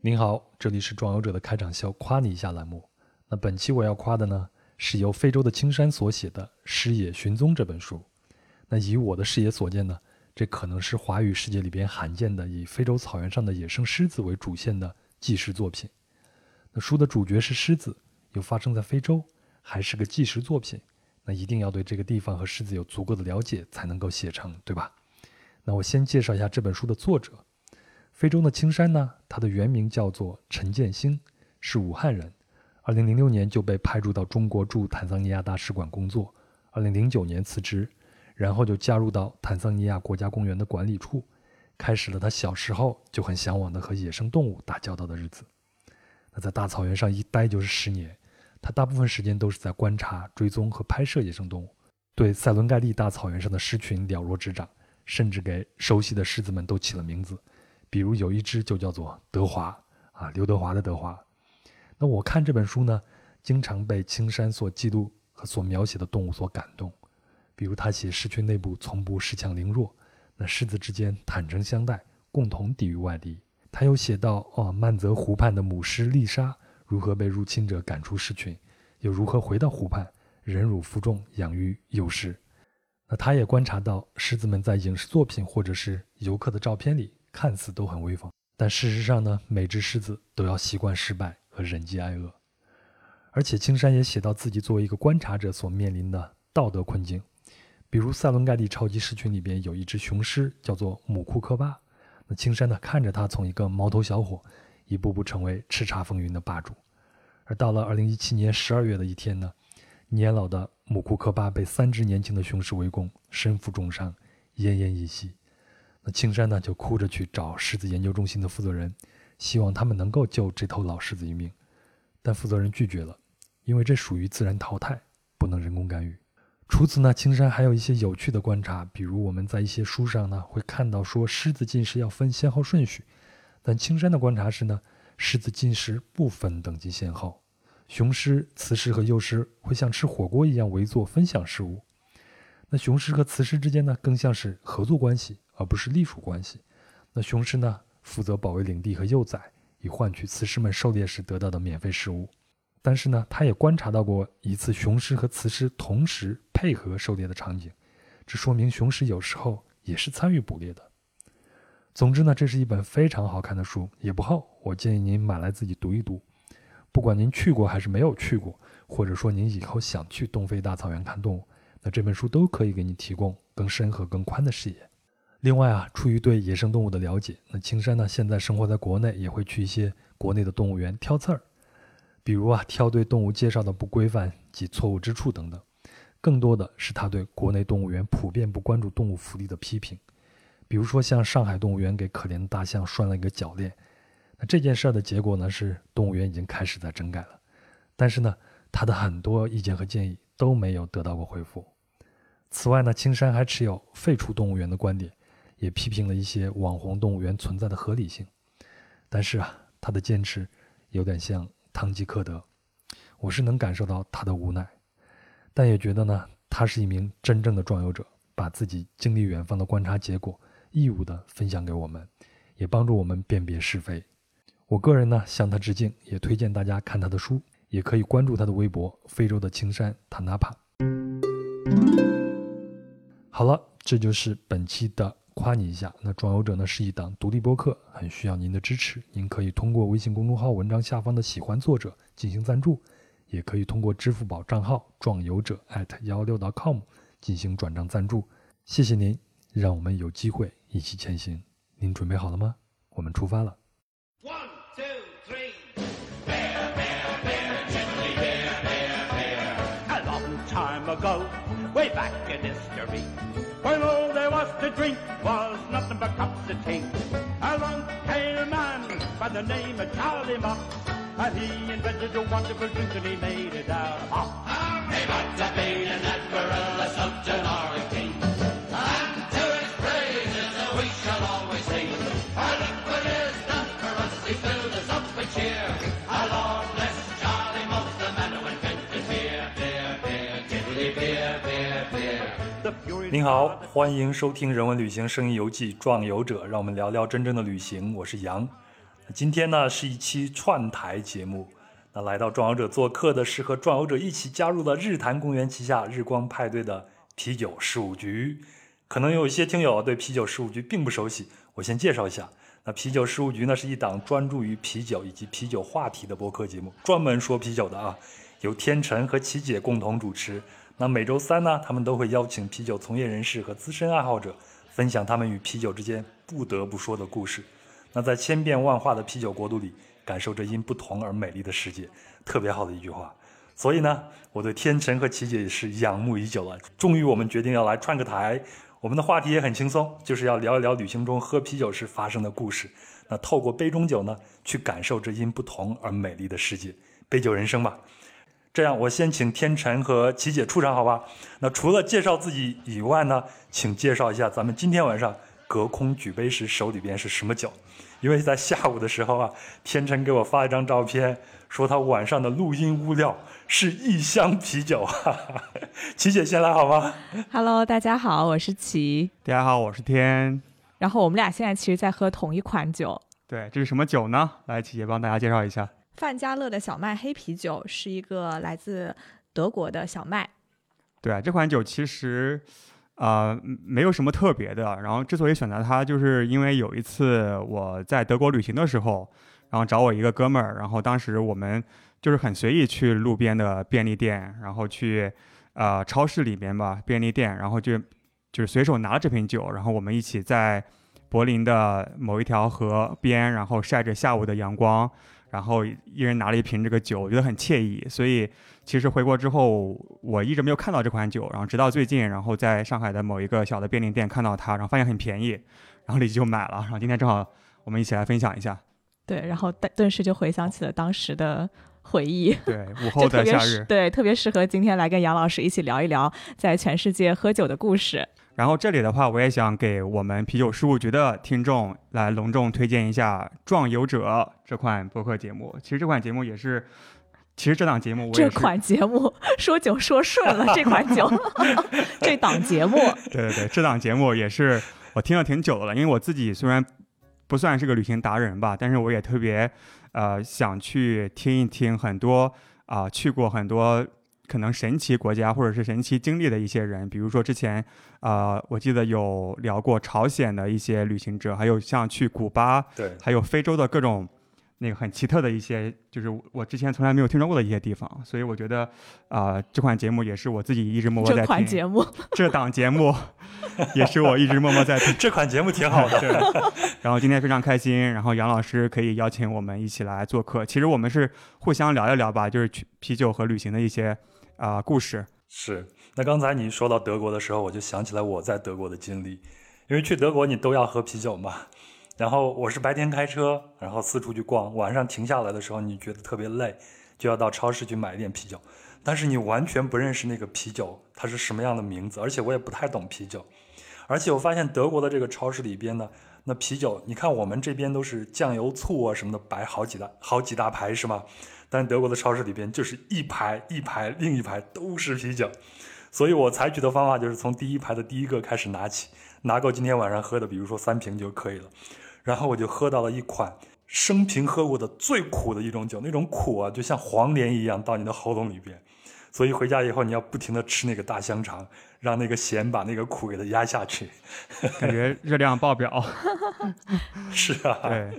您好，这里是壮游者的开场秀，夸你一下栏目。那本期我要夸的呢，是由非洲的青山所写的《狮野寻踪》这本书。那以我的视野所见呢，这可能是华语世界里边罕见的以非洲草原上的野生狮子为主线的纪实作品。那书的主角是狮子，又发生在非洲，还是个纪实作品，那一定要对这个地方和狮子有足够的了解才能够写成，对吧？那我先介绍一下这本书的作者。非洲的青山呢，他的原名叫做陈建兴，是武汉人。二零零六年就被派驻到中国驻坦桑尼亚大使馆工作，二零零九年辞职，然后就加入到坦桑尼亚国家公园的管理处，开始了他小时候就很向往的和野生动物打交道的日子。那在大草原上一待就是十年，他大部分时间都是在观察、追踪和拍摄野生动物，对塞伦盖蒂大草原上的狮群了若指掌，甚至给熟悉的狮子们都起了名字。比如有一只就叫做德华啊，刘德华的德华。那我看这本书呢，经常被青山所记录和所描写的动物所感动。比如他写狮群内部从不恃强凌弱，那狮子之间坦诚相待，共同抵御外敌。他又写到哦，曼泽湖畔的母狮丽莎如何被入侵者赶出狮群，又如何回到湖畔忍辱负重养育幼狮。那他也观察到狮子们在影视作品或者是游客的照片里。看似都很威风，但事实上呢，每只狮子都要习惯失败和忍饥挨饿。而且青山也写到自己作为一个观察者所面临的道德困境，比如塞伦盖蒂超级狮群里边有一只雄狮叫做姆库科巴，那青山呢看着它从一个毛头小伙一步步成为叱咤风云的霸主，而到了二零一七年十二月的一天呢，年老的姆库科巴被三只年轻的雄狮围攻，身负重伤，奄奄一息。青山呢就哭着去找狮子研究中心的负责人，希望他们能够救这头老狮子一命，但负责人拒绝了，因为这属于自然淘汰，不能人工干预。除此呢，青山还有一些有趣的观察，比如我们在一些书上呢会看到说狮子进食要分先后顺序，但青山的观察是呢，狮子进食不分等级先后，雄狮、雌狮和幼狮会像吃火锅一样围坐分享食物，那雄狮和雌狮之间呢更像是合作关系。而不是隶属关系。那雄狮呢，负责保卫领地和幼崽，以换取雌狮们狩猎时得到的免费食物。但是呢，他也观察到过一次雄狮和雌狮同时配合狩猎的场景，这说明雄狮有时候也是参与捕猎的。总之呢，这是一本非常好看的书，也不厚，我建议您买来自己读一读。不管您去过还是没有去过，或者说您以后想去东非大草原看动物，那这本书都可以给你提供更深和更宽的视野。另外啊，出于对野生动物的了解，那青山呢现在生活在国内，也会去一些国内的动物园挑刺儿，比如啊挑对动物介绍的不规范及错误之处等等。更多的是他对国内动物园普遍不关注动物福利的批评，比如说像上海动物园给可怜的大象拴了一个脚链，那这件事儿的结果呢是动物园已经开始在整改了，但是呢他的很多意见和建议都没有得到过回复。此外呢，青山还持有废除动物园的观点。也批评了一些网红动物园存在的合理性，但是啊，他的坚持有点像堂吉诃德，我是能感受到他的无奈，但也觉得呢，他是一名真正的壮游者，把自己经历远方的观察结果义务的分享给我们，也帮助我们辨别是非。我个人呢向他致敬，也推荐大家看他的书，也可以关注他的微博“非洲的青山塔纳帕”。好了，这就是本期的。夸你一下，那壮游者呢是一档独立播客，很需要您的支持。您可以通过微信公众号文章下方的喜欢作者进行赞助，也可以通过支付宝账号壮游者艾特幺六 .com 进行转账赞助。谢谢您，让我们有机会一起前行。您准备好了吗？我们出发了。To drink was nothing but cups of tea. A long-tailed man by the name of Charlie Mott, and he invented a wonderful drink and he made it out hot. He might have been an admiral, a sultan, or a 您好，欢迎收听《人文旅行声音游记·壮游者》，让我们聊聊真正的旅行。我是杨，今天呢是一期串台节目。那来到壮游者做客的是和壮游者一起加入了日坛公园旗下日光派对的啤酒事务局。可能有一些听友对啤酒事务局并不熟悉，我先介绍一下。那啤酒事务局呢是一档专注于啤酒以及啤酒话题的播客节目，专门说啤酒的啊，由天辰和琪姐共同主持。那每周三呢，他们都会邀请啤酒从业人士和资深爱好者，分享他们与啤酒之间不得不说的故事。那在千变万化的啤酒国度里，感受着因不同而美丽的世界，特别好的一句话。所以呢，我对天成和琪姐也是仰慕已久了。终于，我们决定要来串个台。我们的话题也很轻松，就是要聊一聊旅行中喝啤酒时发生的故事。那透过杯中酒呢，去感受这因不同而美丽的世界。杯酒人生吧。这样，我先请天辰和琪姐出场，好吧？那除了介绍自己以外呢，请介绍一下咱们今天晚上隔空举杯时手里边是什么酒？因为在下午的时候啊，天辰给我发一张照片，说他晚上的录音物料是一箱啤酒。哈哈，琪姐先来好吗？Hello，大家好，我是琪。大家好，我是天。然后我们俩现在其实在喝同一款酒。对，这是什么酒呢？来，琪姐帮大家介绍一下。范家乐的小麦黑啤酒是一个来自德国的小麦。对啊，这款酒其实啊没有什么特别的。然后之所以选择它，就是因为有一次我在德国旅行的时候，然后找我一个哥们儿，然后当时我们就是很随意去路边的便利店，然后去呃超市里面吧便利店，然后就就是随手拿了这瓶酒，然后我们一起在柏林的某一条河边，然后晒着下午的阳光。然后一人拿了一瓶这个酒，我觉得很惬意。所以其实回国之后，我一直没有看到这款酒。然后直到最近，然后在上海的某一个小的便利店看到它，然后发现很便宜，然后立即就买了。然后今天正好我们一起来分享一下。对，然后顿时就回想起了当时的回忆。对，午后的夏日。对，特别适合今天来跟杨老师一起聊一聊在全世界喝酒的故事。然后这里的话，我也想给我们啤酒事务局的听众来隆重推荐一下《壮游者》这款播客节目。其实这款节目也是，其实这档节目我这款节目 说酒说顺了，这款酒 这档节目，对对对，这档节目也是我听了挺久的了。因为我自己虽然不算是个旅行达人吧，但是我也特别呃想去听一听很多啊去过很多。可能神奇国家或者是神奇经历的一些人，比如说之前，呃，我记得有聊过朝鲜的一些旅行者，还有像去古巴，对，还有非洲的各种那个很奇特的一些，就是我之前从来没有听说过的一些地方。所以我觉得，啊，这款节目也是我自己一直默默在听。这款节目，这档节目 也是我一直默默在听。这款节目挺好的。然后今天非常开心，然后杨老师可以邀请我们一起来做客。其实我们是互相聊一聊吧，就是去啤酒和旅行的一些。啊，故事是。那刚才你说到德国的时候，我就想起来我在德国的经历。因为去德国你都要喝啤酒嘛。然后我是白天开车，然后四处去逛，晚上停下来的时候，你觉得特别累，就要到超市去买一点啤酒。但是你完全不认识那个啤酒它是什么样的名字，而且我也不太懂啤酒。而且我发现德国的这个超市里边呢，那啤酒，你看我们这边都是酱油、醋啊什么的摆好几大好几大排是吗？但德国的超市里边就是一排一排，另一排都是啤酒，所以我采取的方法就是从第一排的第一个开始拿起，拿够今天晚上喝的，比如说三瓶就可以了。然后我就喝到了一款生平喝过的最苦的一种酒，那种苦啊，就像黄连一样到你的喉咙里边。所以回家以后你要不停的吃那个大香肠，让那个咸把那个苦给它压下去，感觉热量爆表。是啊，对。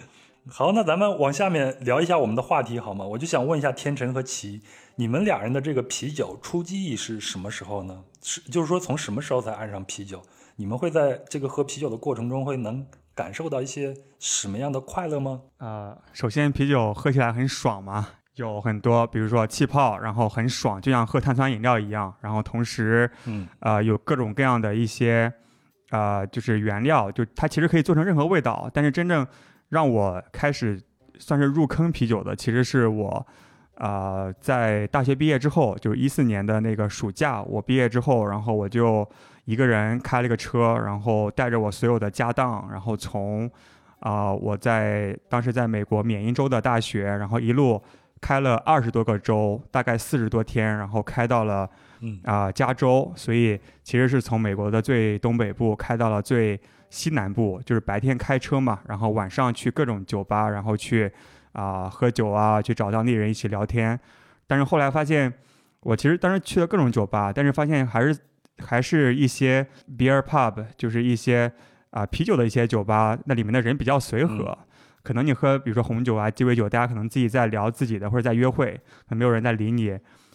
好，那咱们往下面聊一下我们的话题好吗？我就想问一下天成和齐，你们俩人的这个啤酒初记忆是什么时候呢？是就是说从什么时候才爱上啤酒？你们会在这个喝啤酒的过程中会能感受到一些什么样的快乐吗？呃，首先啤酒喝起来很爽嘛，有很多比如说气泡，然后很爽，就像喝碳酸饮料一样。然后同时，嗯，呃，有各种各样的一些，呃，就是原料，就它其实可以做成任何味道，但是真正让我开始算是入坑啤酒的，其实是我，啊，在大学毕业之后，就是一四年的那个暑假，我毕业之后，然后我就一个人开了个车，然后带着我所有的家当，然后从，啊，我在当时在美国缅因州的大学，然后一路开了二十多个州，大概四十多天，然后开到了嗯。啊、加州，所以其实是从美国的最东北部开到了最西南部，就是白天开车嘛，然后晚上去各种酒吧，然后去啊、喝酒啊，去找当地人一起聊天。但是后来发现，我其实当时去了各种酒吧，但是发现还是还是一些 beer pub，就是一些啊、啤酒的一些酒吧，那里面的人比较随和。可能你喝，比如说红酒啊、鸡尾酒，大家可能自己在聊自己的，或者在约会，可能没有人在理你。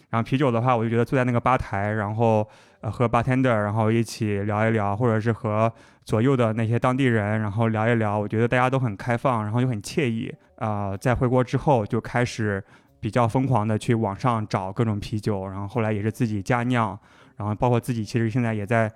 然后啤酒的话，我就觉得坐在那个吧台，然后呃和 bartender，然后一起聊一聊，或者是和左右的那些当地人，然后聊一聊，我觉得大家都很开放，然后又很惬意。啊、在回国之后就开始比较疯狂的去网上找各种啤酒，然后后来也是自己加酿，然后包括自己其实现在也在，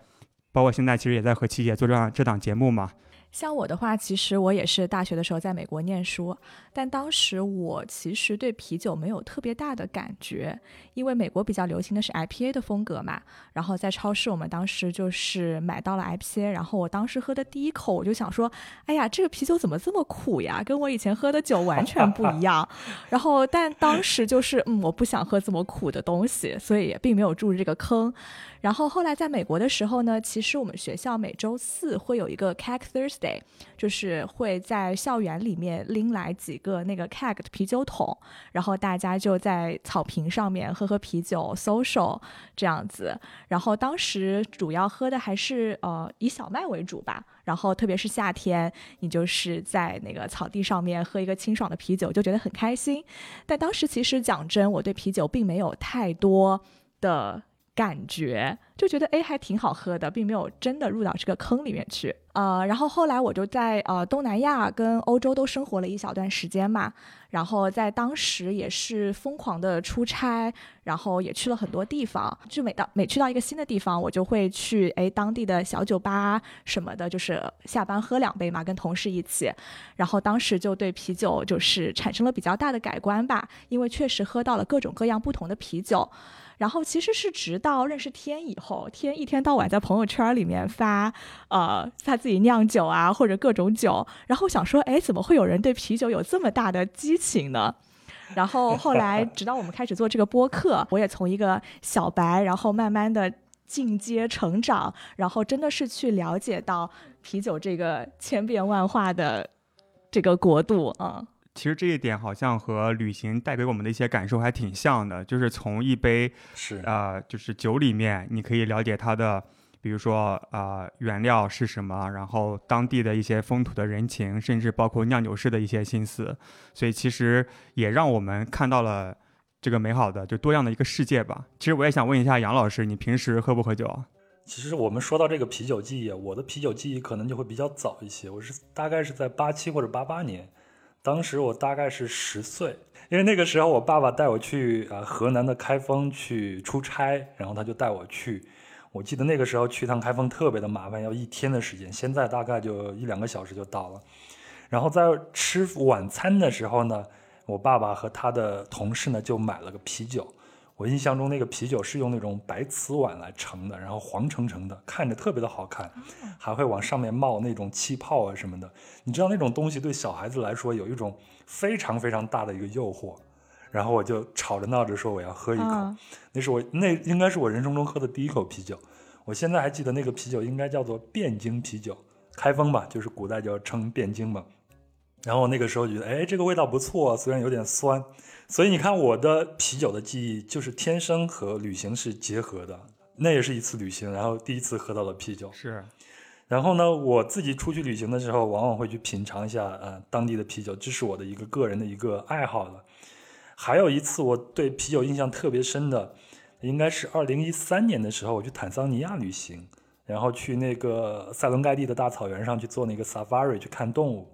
包括现在其实也在和七姐做这样这档节目嘛。像我的话，其实我也是大学的时候在美国念书，但当时我其实对啤酒没有特别大的感觉，因为美国比较流行的是 IPA 的风格嘛。然后在超市，我们当时就是买到了 IPA，然后我当时喝的第一口，我就想说，哎呀，这个啤酒怎么这么苦呀？跟我以前喝的酒完全不一样。然后，但当时就是，嗯，我不想喝这么苦的东西，所以也并没有入这个坑。然后后来在美国的时候呢，其实我们学校每周四会有一个 Keg Thursday，就是会在校园里面拎来几个那个 CAG 的啤酒桶，然后大家就在草坪上面喝喝啤酒，social 这样子。然后当时主要喝的还是呃以小麦为主吧，然后特别是夏天，你就是在那个草地上面喝一个清爽的啤酒，就觉得很开心。但当时其实讲真，我对啤酒并没有太多的感觉，就觉得哎还挺好喝的，并没有真的入到这个坑里面去。呃，然后后来我就在呃东南亚跟欧洲都生活了一小段时间嘛，然后在当时也是疯狂的出差，然后也去了很多地方。就每到每去到一个新的地方，我就会去哎当地的小酒吧什么的，就是下班喝两杯嘛，跟同事一起。然后当时就对啤酒就是产生了比较大的改观吧，因为确实喝到了各种各样不同的啤酒。然后其实是直到认识天以后，天一天到晚在朋友圈里面发，呃，他自己酿酒啊或者各种酒，然后想说，哎，怎么会有人对啤酒有这么大的激情呢？然后后来，直到我们开始做这个播客，我也从一个小白，然后慢慢的进阶成长，然后真的是去了解到啤酒这个千变万化的这个国度啊。其实这一点好像和旅行带给我们的一些感受还挺像的，就是从一杯是啊，就是酒里面，你可以了解它的，比如说啊、原料是什么，然后当地的一些风土的人情，甚至包括酿酒师的一些心思，所以其实也让我们看到了这个美好的就多样的一个世界吧。其实我也想问一下杨老师，你平时喝不喝酒啊？其实我们说到这个啤酒记忆，我的啤酒记忆可能就会比较早一些。我是大概是在八七或者八八年，当时我大概是十岁，因为那个时候我爸爸带我去啊、河南的开封去出差，然后他就带我去。我记得那个时候去一趟开封特别的麻烦，要一天的时间，现在大概就一两个小时就到了。然后在吃晚餐的时候呢，我爸爸和他的同事呢就买了个啤酒。我印象中那个啤酒是用那种白瓷碗来盛的，然后黄澄澄的，看着特别的好看，还会往上面冒那种气泡啊什么的。你知道那种东西对小孩子来说有一种非常非常大的一个诱惑。然后我就吵着闹着说我要喝一口，嗯那是我那应该是我人生中喝的第一口啤酒。我现在还记得那个啤酒应该叫做汴京啤酒，开封吧，就是古代叫称汴京嘛。然后那个时候觉得，哎，这个味道不错，虽然有点酸。所以你看，我的啤酒的记忆就是天生和旅行是结合的。那也是一次旅行，然后第一次喝到了啤酒。是，然后呢，我自己出去旅行的时候，往往会去品尝一下呃当地的啤酒，这是我的一个个人的一个爱好了。还有一次我对啤酒印象特别深的，应该是二零一三年的时候，我去坦桑尼亚旅行，然后去那个塞伦盖蒂的大草原上去做那个 safari 去看动物。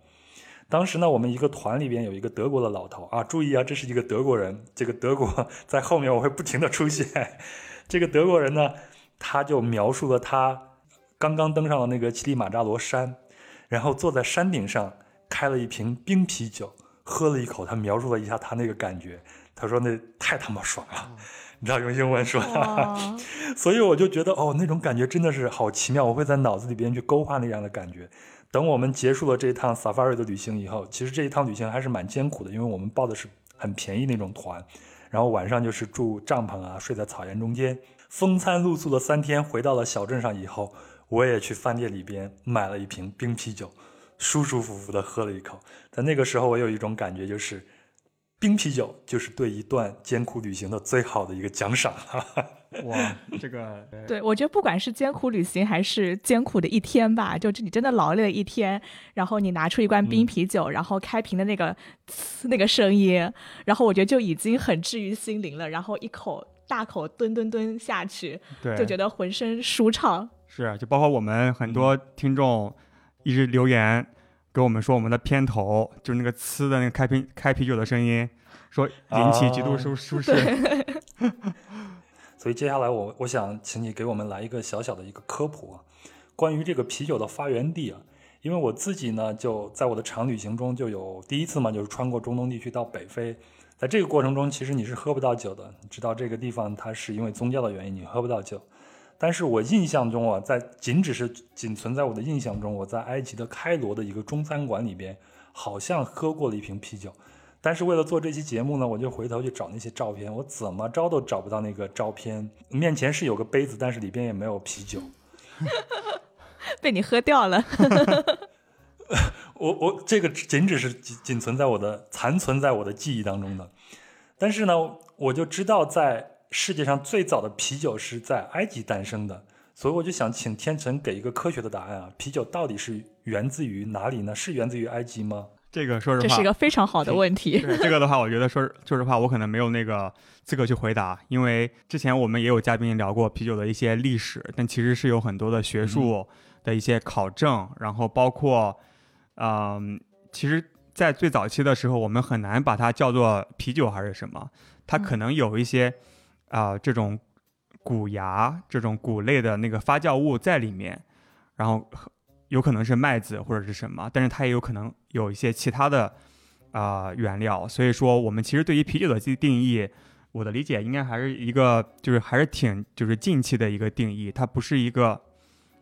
当时呢，我们一个团里边有一个德国的老头啊，注意啊，这是一个德国人，这个德国在后面我会不停的出现。这个德国人呢，他就描述了他刚刚登上了那个乞力马扎罗山，然后坐在山顶上开了一瓶冰啤酒，喝了一口，他描述了一下他那个感觉，他说那太他妈爽了，你知道用英文说的。所以我就觉得哦，那种感觉真的是好奇妙，我会在脑子里边去勾画那样的感觉。等我们结束了这一趟 safari 的旅行以后，其实这一趟旅行还是蛮艰苦的，因为我们报的是很便宜那种团，然后晚上就是住帐篷啊，睡在草原中间，风餐露宿了三天，回到了小镇上以后，我也去饭店里边买了一瓶冰啤酒，舒舒服服的喝了一口。在那个时候，我有一种感觉，就是冰啤酒就是对一段艰苦旅行的最好的一个奖赏。哇，这个 对，我觉得不管是艰苦旅行还是艰苦的一天吧，就你真的劳累了一天，然后你拿出一罐冰啤酒，然后开瓶的那个那个声音，然后我觉得就已经很治愈心灵了。然后一口大口吨吨吨下去，对，就觉得浑身舒畅。是，就包括我们很多听众一直留言给我们说，我们的片头就是那个呲的那个开瓶开啤酒的声音，说引起极度舒舒适。所以接下来我我想请你给我们来一个小小的一个科普啊，关于这个啤酒的发源地啊，因为我自己呢就在我的长旅行中就有第一次嘛，就是穿过中东地区到北非，在这个过程中其实你是喝不到酒的，你知道这个地方它是因为宗教的原因你喝不到酒，但是我印象中啊，在仅只是仅存在我的印象中，我在埃及的开罗的一个中餐馆里边好像喝过了一瓶啤酒。但是为了做这期节目呢，我就回头去找那些照片，我怎么着都找不到那个照片。面前是有个杯子，但是里边也没有啤酒，被你喝掉了。我我这个仅只是仅仅存在我的残存在我的记忆当中的。但是呢，我就知道在世界上最早的啤酒是在埃及诞生的，所以我就想请天成给一个科学的答案啊，啤酒到底是源自于哪里呢？是源自于埃及吗？这个说实话，这是一个非常好的问题。对这个的话，我觉得说说实话，我可能没有那个资格去回答，因为之前我们也有嘉宾聊过啤酒的一些历史，但其实是有很多的学术的一些考证，然后包括，嗯，其实，在最早期的时候，我们很难把它叫做啤酒还是什么，它可能有一些啊这种谷芽、这种谷类的那个发酵物在里面，然后。有可能是麦子或者是什么，但是它也有可能有一些其他的啊原料。所以说，我们其实对于啤酒的定义，我的理解应该还是一个，就是还是挺就是近期的一个定义，它不是一个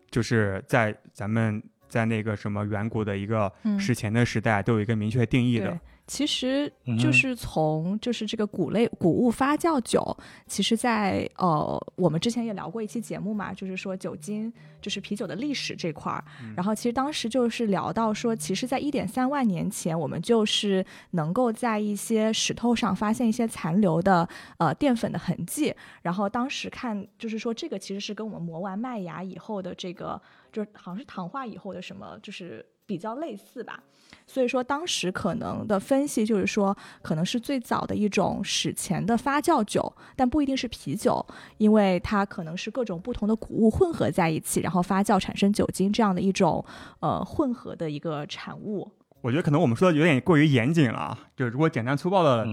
就是在咱们在那个什么远古的一个史前的时代都有一个明确定义的。其实就是从就是这个谷类谷物发酵酒，其实，在呃我们之前也聊过一期节目嘛，就是说酒精就是啤酒的历史这块儿。然后其实当时就是聊到说，其实，在一点三万年前，我们就是能够在一些石头上发现一些残留的呃淀粉的痕迹。然后当时看就是说，这个其实是跟我们磨完麦芽以后的这个，就是好像是糖化以后的什么，就是比较类似吧。所以说，当时可能的分析就是说，可能是最早的一种史前的发酵酒，但不一定是啤酒，因为它可能是各种不同的谷物混合在一起，然后发酵产生酒精这样的一种呃混合的一个产物。我觉得可能我们说的有点过于严谨了，就如果简单粗暴的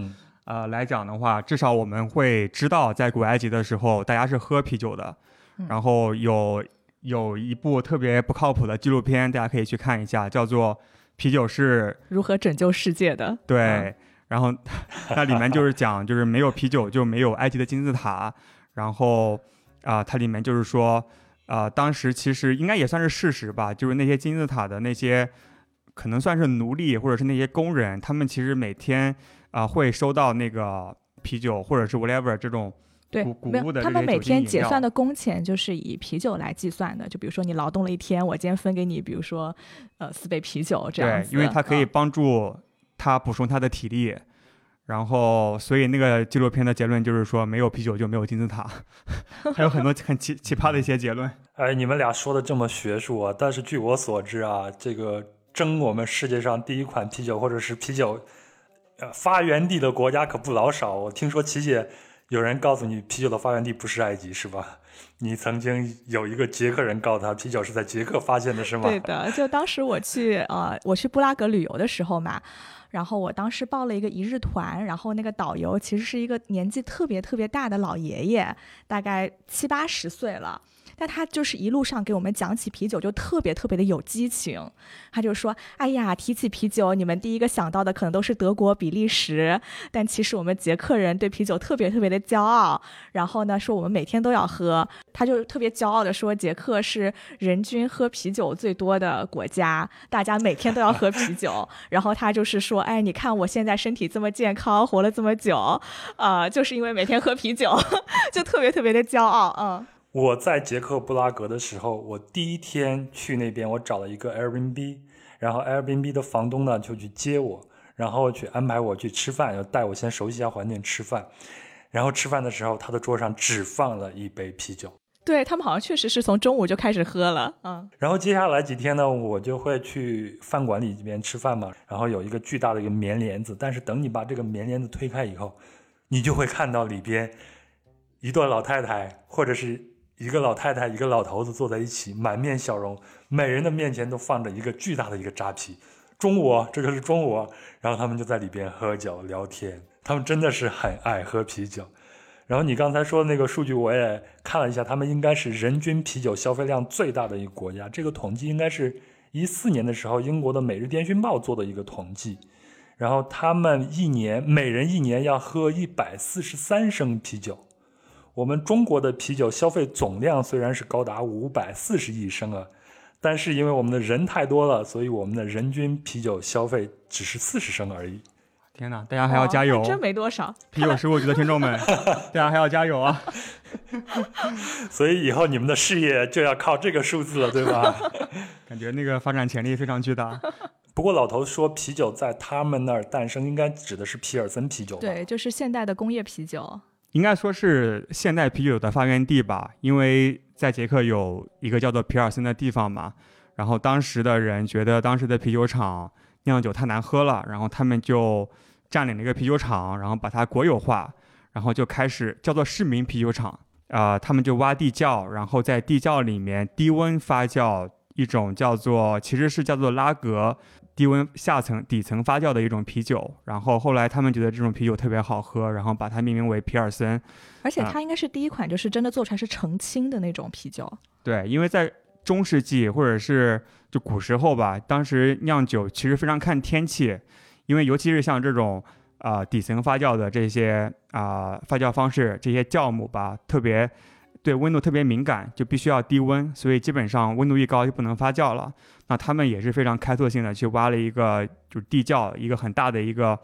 呃来讲的话，至少我们会知道，在古埃及的时候，大家是喝啤酒的，然后有有一部特别不靠谱的纪录片，大家可以去看一下，叫做。啤酒是如何拯救世界的？对，然后 它里面就是讲，就是没有啤酒就没有埃及的金字塔。然后啊，它里面就是说，啊，当时其实应该也算是事实吧，就是那些金字塔的那些可能算是奴隶或者是那些工人，他们其实每天啊会收到那个啤酒或者是 whatever 这种。对，没有，他们每天结算的工钱就是以啤酒来计算的。就比如说你劳动了一天，我今天分给你，比如说，呃，四杯啤酒这样子。对，因为它可以帮助他补充他的体力。然后，所以那个纪录片的结论就是说，没有啤酒就没有金字塔。还有很多很奇奇葩的一些结论。哎，你们俩说的这么学术啊！但是据我所知啊，这个争我们世界上第一款啤酒或者是啤酒呃发源地的国家可不老少。我听说琪姐。有人告诉你啤酒的发源地不是埃及，是吧？你曾经有一个捷克人告诉他，啤酒是在捷克发现的，是吗？对的，就当时我去呃，我去布拉格旅游的时候嘛，然后我当时报了一个一日团，然后那个导游其实是一个年纪特别特别大的老爷爷，大概七八十岁了。但他就是一路上给我们讲起啤酒，就特别特别的有激情。他就说：“哎呀，提起啤酒，你们第一个想到的可能都是德国、比利时，但其实我们捷克人对啤酒特别特别的骄傲。然后呢，说我们每天都要喝。他就特别骄傲的说，捷克是人均喝啤酒最多的国家，大家每天都要喝啤酒。然后他就是说，哎，你看我现在身体这么健康，活了这么久，呃，就是因为每天喝啤酒，就特别特别的骄傲，嗯。”我在捷克布拉格的时候，我第一天去那边，我找了一个 Airbnb，然后 Airbnb 的房东呢就去接我，然后去安排我去吃饭，要带我先熟悉一下环境吃饭。然后吃饭的时候，他的桌上只放了一杯啤酒。对他们好像确实是从中午就开始喝了，嗯。然后接下来几天呢，我就会去饭馆里边吃饭嘛，然后有一个巨大的一个棉帘子，但是等你把这个棉帘子推开以后，你就会看到里边一对老太太或者是。一个老太太，一个老头子坐在一起，满面笑容，每人的面前都放着一个巨大的一个扎啤。中午，这个是中午，然后他们就在里边喝酒聊天。他们真的是很爱喝啤酒。然后你刚才说的那个数据，我也看了一下，他们应该是人均啤酒消费量最大的一个国家。这个统计应该是一四年的时候，英国的《每日电讯报》做的一个统计。然后他们一年每人一年要喝一百四十三升啤酒。我们中国的啤酒消费总量虽然是高达五百四十亿升啊，但是因为我们的人太多了，所以我们的人均啤酒消费只是四十升而已。天哪，大家还要加油！真没多少。啤酒事务局的听众们，大家还要加油啊！所以以后你们的事业就要靠这个数字了，对吧？感觉那个发展潜力非常巨大。不过老头说啤酒在他们那儿诞生，应该指的是皮尔森啤酒。对，就是现代的工业啤酒。应该说是现代啤酒的发源地吧，因为在捷克有一个叫做皮尔森的地方嘛。然后当时的人觉得当时的啤酒厂酿酒太难喝了，然后他们就占领了一个啤酒厂，然后把它国有化，然后就开始叫做市民啤酒厂。啊，他们就挖地窖，然后在地窖里面低温发酵一种叫做，其实是叫做拉格。低温下层底层发酵的一种啤酒，然后后来他们觉得这种啤酒特别好喝，然后把它命名为皮尔森。而且它应该是第一款，就是真的做出来是澄清的那种啤酒。对，因为在中世纪或者是就古时候吧，当时酿酒其实非常看天气，因为尤其是像这种啊底层发酵的这些啊发酵方式，这些酵母吧，特别。对温度特别敏感，就必须要低温，所以基本上温度一高就不能发酵了。那他们也是非常开拓性的，去挖了一个就是地窖，一个很大的一个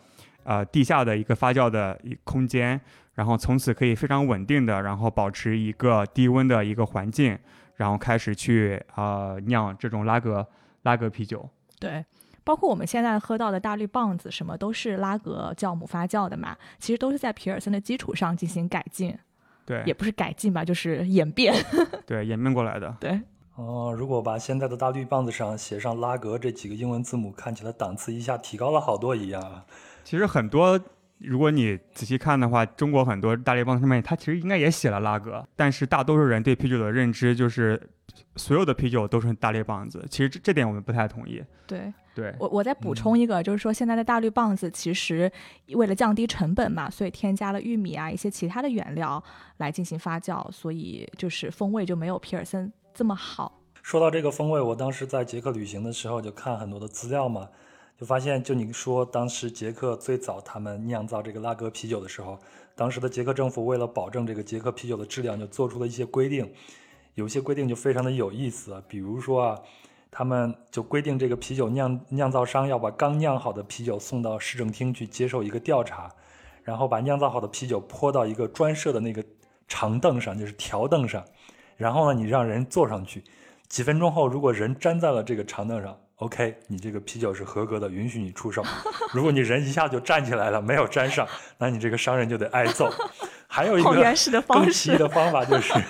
呃地下的一个发酵的一空间，然后从此可以非常稳定的，然后保持一个低温的一个环境，然后开始去呃酿这种拉格拉格啤酒。对，包括我们现在喝到的大绿棒子，什么都是拉格酵母发酵的嘛，其实都是在皮尔森的基础上进行改进。对，也不是改进吧，就是演变。对，演变过来的。对。哦，如果把现在的大绿棒子上写上拉格这几个英文字母，看起来档次一下提高了好多一样。其实很多，如果你仔细看的话，中国很多大绿棒上面，它其实应该也写了拉格，但是大多数人对啤酒的认知就是所有的啤酒都是大绿棒子。其实这这点我们不太同意。对。对我，我再补充一个，就是说现在的大绿棒子其实为了降低成本嘛，所以添加了玉米啊一些其他的原料来进行发酵，所以就是风味就没有皮尔森这么好。说到这个风味，我当时在捷克旅行的时候就看很多的资料嘛，就发现就你说当时捷克最早他们酿造这个拉格啤酒的时候，当时的捷克政府为了保证这个捷克啤酒的质量，就做出了一些规定，有些规定就非常的有意思，比如说啊。他们就规定，这个啤酒酿酿造商要把刚酿好的啤酒送到市政厅去接受一个调查，然后把酿造好的啤酒泼到一个专设的那个长凳上，就是条凳上，然后呢，你让人坐上去，几分钟后，如果人粘在了这个长凳上，OK，你这个啤酒是合格的，允许你出售。如果你人一下就站起来了，没有粘上，那你这个商人就得挨揍。还有一个更奇异的方法就是。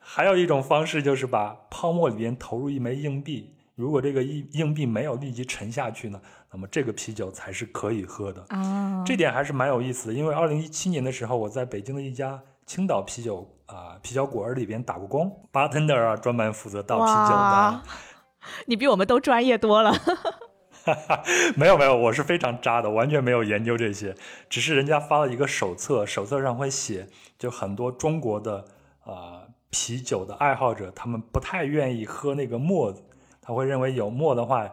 还有一种方式就是把泡沫里边投入一枚硬币，如果这个硬硬币没有立即沉下去呢，那么这个啤酒才是可以喝的啊。这点还是蛮有意思的，因为二零一七年的时候，我在北京的一家青岛啤酒啊啤酒馆里边打过工，bartender 啊，专门负责倒啤酒的。你比我们都专业多了。没有没有，我是非常渣的，完全没有研究这些，只是人家发了一个手册，手册上会写就很多中国的啊。啤酒的爱好者，他们不太愿意喝那个沫子，他会认为有沫的话，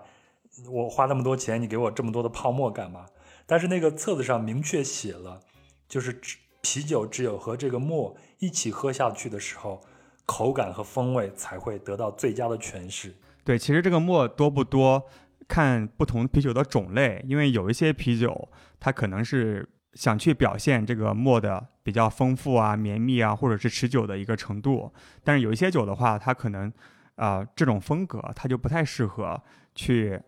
我花那么多钱，你给我这么多的泡沫干嘛？但是那个册子上明确写了，就是只啤酒只有和这个沫一起喝下去的时候，口感和风味才会得到最佳的诠释。对，其实这个沫多不多，看不同啤酒的种类，因为有一些啤酒它可能是想去表现这个沫的比较丰富啊、绵密啊，或者是持久的一个程度，但是有一些酒的话，它可能啊、这种风格它就不太适合去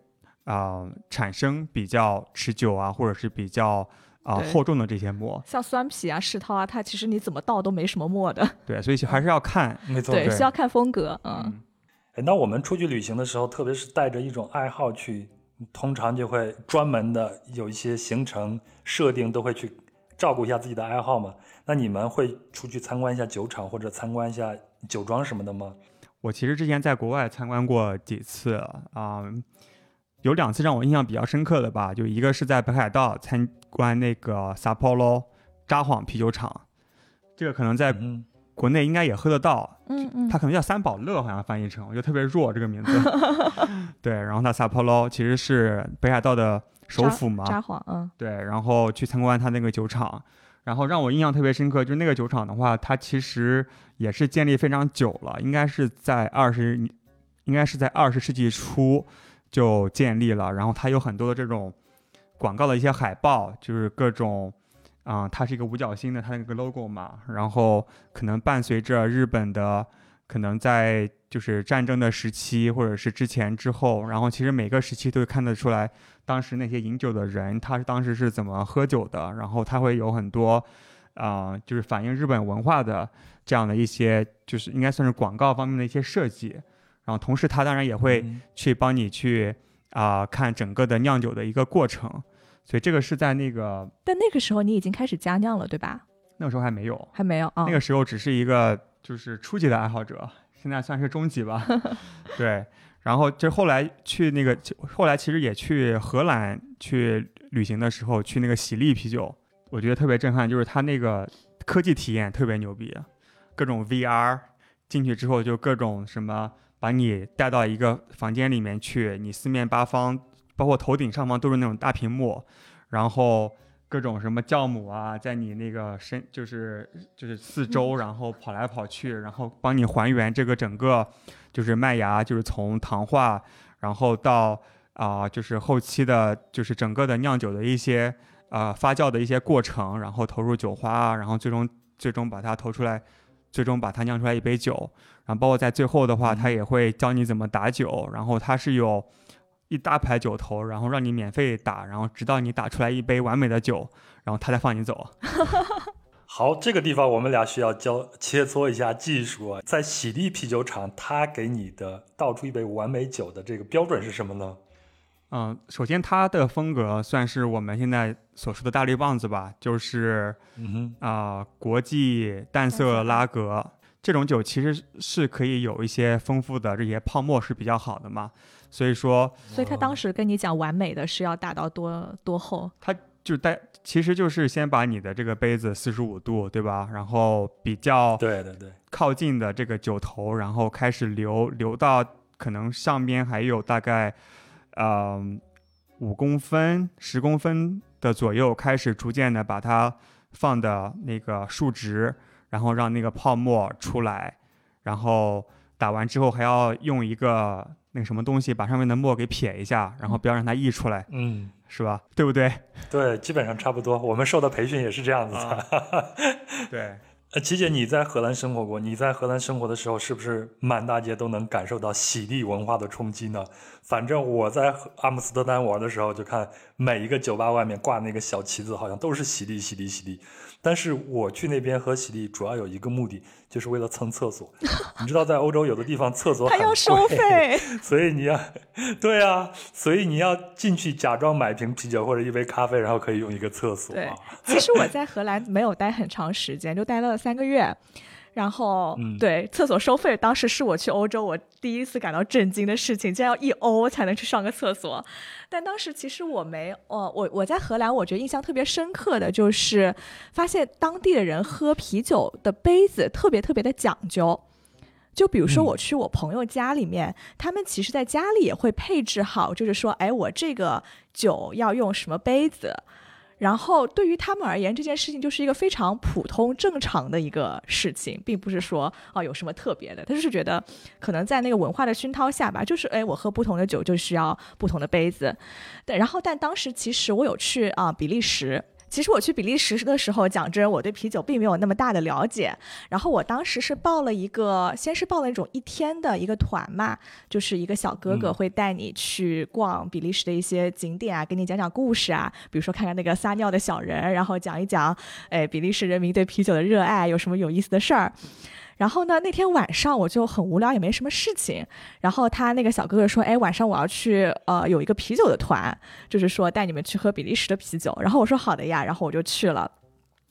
啊、产生比较持久啊，或者是比较啊、对厚重的这些墨。像酸皮啊、世涛啊，它其实你怎么倒都没什么墨的，对，所以还是要看。没错，对，对是要看风格，嗯，那我们出去旅行的时候，特别是带着一种爱好去，通常就会专门的有一些行程设定，都会去照顾一下自己的爱好嘛。那你们会出去参观一下酒厂或者参观一下酒庄什么的吗？我其实之前在国外参观过几次啊、有两次让我印象比较深刻的吧，就一个是在北海道参观那个 Sapporo 札幌啤酒厂，这个可能在嗯，国内应该也喝得到，嗯嗯。它可能叫三宝乐，好像翻译成，我觉得特别弱这个名字。对，然后它 Sapporo 其实是北海道的首府嘛，札幌，嗯。对，然后去参观它那个酒厂，然后让我印象特别深刻，就是那个酒厂的话，它其实也是建立非常久了，应该是在二十，应该是在二十世纪初就建立了，然后它有很多的这种广告的一些海报，就是各种。啊、它是一个五角星的，它那个 logo 嘛，然后可能伴随着日本的，可能在就是战争的时期，或者是之前之后，然后其实每个时期都会看得出来，当时那些饮酒的人，他是当时是怎么喝酒的，然后他会有很多，啊、就是反映日本文化的这样的一些，就是应该算是广告方面的一些设计。然后同时，他当然也会嗯去帮你去啊、看整个的酿酒的一个过程，所以这个是在那个但那个时候你已经开始加酿了，对吧？那个时候还没有，还没有啊，那个时候只是一个就是初级的爱好者，现在算是中级吧。对，然后就后来去那个，后来其实也去荷兰去旅行的时候，去那个喜力啤酒，我觉得特别震撼，就是它那个科技体验特别牛逼，各种 VR 进去之后就各种什么，把你带到一个房间里面去，你四面八方，包括头顶上方都是那种大屏幕，然后。各种什么酵母啊，在你那个身就是就是四周，然后跑来跑去，然后帮你还原这个整个就是麦芽，就是从糖化，然后到啊、就是后期的，就是整个的酿酒的一些啊、发酵的一些过程，然后投入酒花啊，然后最终最终把它投出来，最终把它酿出来一杯酒，然后包括在最后的话，它也会教你怎么打酒，然后它是有。一大排酒头，然后让你免费打，然后直到你打出来一杯完美的酒，然后他才放你走。好，这个地方我们俩需要交切磋一下技术啊。在喜力啤酒厂，他给你的倒出一杯完美酒的这个标准是什么呢？嗯，首先它的风格算是我们现在所说的大绿棒子吧，就是嗯哼，啊、国际淡色拉格这种酒其实是可以有一些丰富的这些泡沫是比较好的嘛，所以说所以他当时跟你讲完美的是要打到多多厚？他就带其实就是先把你的这个杯子四十五度，对吧？然后比较对对对，靠近的这个酒头，然后开始流流到可能上边还有大概，嗯，五公分、十公分的左右，开始逐渐的把它放的那个竖直，然后让那个泡沫出来，然后打完之后还要用一个那个什么东西把上面的墨给撇一下，然后不要让它溢出来，嗯，是吧？对不对？对，基本上差不多。我们受的培训也是这样子的。啊 对。呃，琪姐，你在荷兰生活过？你在荷兰生活的时候，是不是满大街都能感受到洗地文化的冲击呢？反正我在阿姆斯特丹玩的时候，就看每一个酒吧外面挂那个小旗子，好像都是喜力、喜力、喜力。但是我去那边喝喜力，主要有一个目的，就是为了蹭厕所。你知道，在欧洲有的地方厕所很他要收费，所以你要，对啊，所以你要进去假装买瓶啤酒或者一杯咖啡，然后可以用一个厕所、对啊。其实我在荷兰没有待很长时间，就待了三个月。然后，嗯对厕所收费，当时是我去欧洲我第一次感到震惊的事情，竟然要一欧才能去上个厕所。但当时其实我没，哦，我我在荷兰，我觉得印象特别深刻的就是发现当地的人喝啤酒的杯子特别特别的讲究。就比如说嗯我去我朋友家里面，他们其实在家里也会配置好，就是说，哎，我这个酒要用什么杯子。然后对于他们而言，这件事情就是一个非常普通正常的一个事情，并不是说啊有什么特别的。他就是觉得可能在那个文化的熏陶下吧，就是哎，我喝不同的酒就需要不同的杯子。对，然后但当时其实我有去啊、比利时。其实我去比利时的时候，讲真，我对啤酒并没有那么大的了解。然后我当时是报了一个，先是报了那种一天的一个团嘛，就是一个小哥哥嗯会带你去逛比利时的一些景点啊，给你讲讲故事啊，比如说看看那个撒尿的小人，然后讲一讲，哎，比利时人民对啤酒的热爱有什么有意思的事儿。然后呢，那天晚上我就很无聊，也没什么事情。然后他那个小哥哥说：“哎，晚上我要去，呃，有一个啤酒的团，就是说带你们去喝比利时的啤酒。”然后我说：“好的呀。”然后我就去了。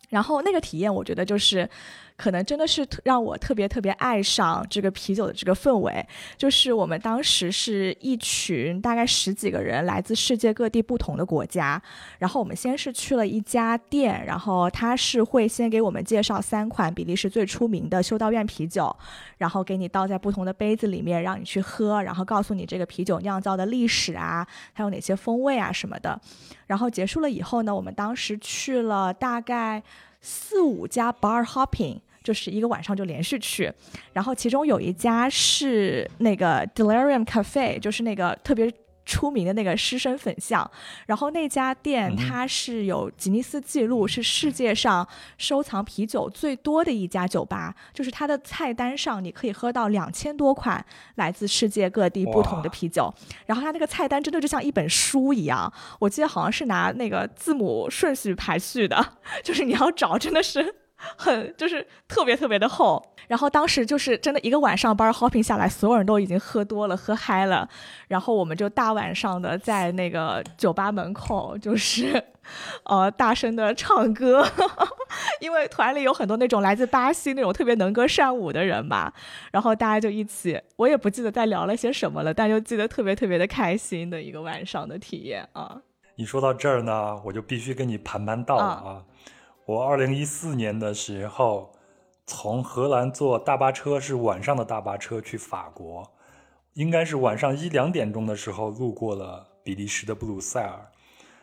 然后那个体验，我觉得就是，可能真的是让我特别特别爱上这个啤酒的这个氛围。就是我们当时是一群大概十几个人，来自世界各地不同的国家。然后我们先是去了一家店，然后他是会先给我们介绍三款比利时最出名的修道院啤酒，然后给你倒在不同的杯子里面，让你去喝，然后告诉你这个啤酒酿造的历史啊，还有哪些风味啊什么的。然后结束了以后呢，我们当时去了大概四五家 bar hopping。就是一个晚上就连续去，然后其中有一家是那个 Delirium Cafe，就是那个特别出名的那个狮身粉象，然后那家店它是有吉尼斯记录，是世界上收藏啤酒最多的一家酒吧，就是它的菜单上你可以喝到两千多款来自世界各地不同的啤酒，然后它那个菜单真的就像一本书一样，我记得好像是拿那个字母顺序排序的，就是你要找真的是。很就是特别特别的厚，然后当时就是真的一个晚上班儿 hopping 下来，所有人都已经喝多了，喝嗨了，然后我们就大晚上的在那个酒吧门口，就是呃大声的唱歌，因为团里有很多那种来自巴西那种特别能歌善舞的人嘛，然后大家就一起，我也不记得在聊了些什么了，但就记得特别特别的开心的一个晚上的体验啊。你说到这儿呢，我就必须跟你盘盘道了啊！我二零一四年的时候，从荷兰坐大巴车，是晚上的大巴车去法国，应该是晚上一两点钟的时候路过了比利时的布鲁塞尔，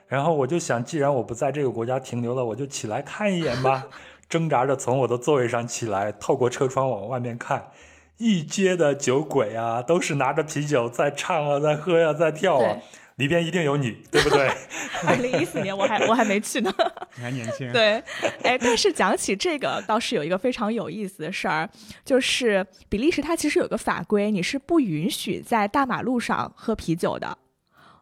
然后我就想，既然我不在这个国家停留了，我就起来看一眼吧，挣扎着从我的座位上起来，透过车窗往外面看。一街的酒鬼啊，都是拿着啤酒在唱啊，在喝呀、在跳啊。对，里边一定有你，对不对？二零一四年我还我还没去呢。你还年轻，对，哎，但是讲起这个，倒是有一个非常有意思的事儿，就是比利时它其实有个法规，你是不允许在大马路上喝啤酒的。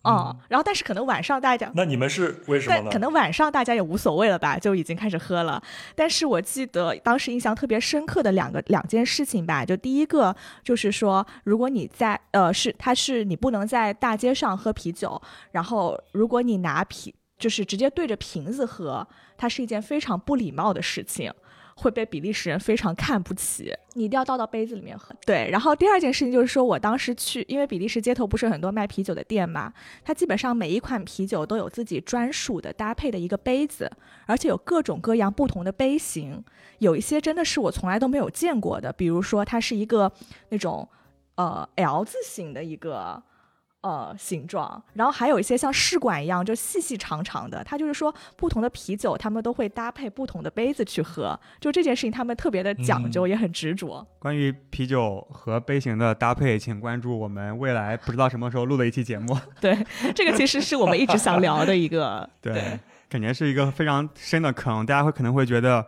嗯，然后但是可能晚上大家那你们是为什么呢？但可能晚上大家也无所谓了吧，就已经开始喝了。但是我记得当时印象特别深刻的两个两件事情吧，就第一个就是说，如果你在呃是它是你不能在大街上喝啤酒，然后如果你拿啤就是直接对着瓶子喝，它是一件非常不礼貌的事情。会被比利时人非常看不起，你一定要倒到杯子里面喝。对，然后第二件事情就是说，我当时去，因为比利时街头不是很多卖啤酒的店嘛，它基本上每一款啤酒都有自己专属的搭配的一个杯子，而且有各种各样不同的杯型，有一些真的是我从来都没有见过的，比如说它是一个那种呃 L 字形的一个。呃，形状，然后还有一些像试管一样，就细细长长的。它就是说，不同的啤酒，他们都会搭配不同的杯子去喝。就这件事情，他们特别的讲究，嗯也很执着。关于啤酒和杯型的搭配，请关注我们未来不知道什么时候录的一期节目。对，这个其实是我们一直想聊的一个。对，感觉是一个非常深的坑，大家会可能会觉得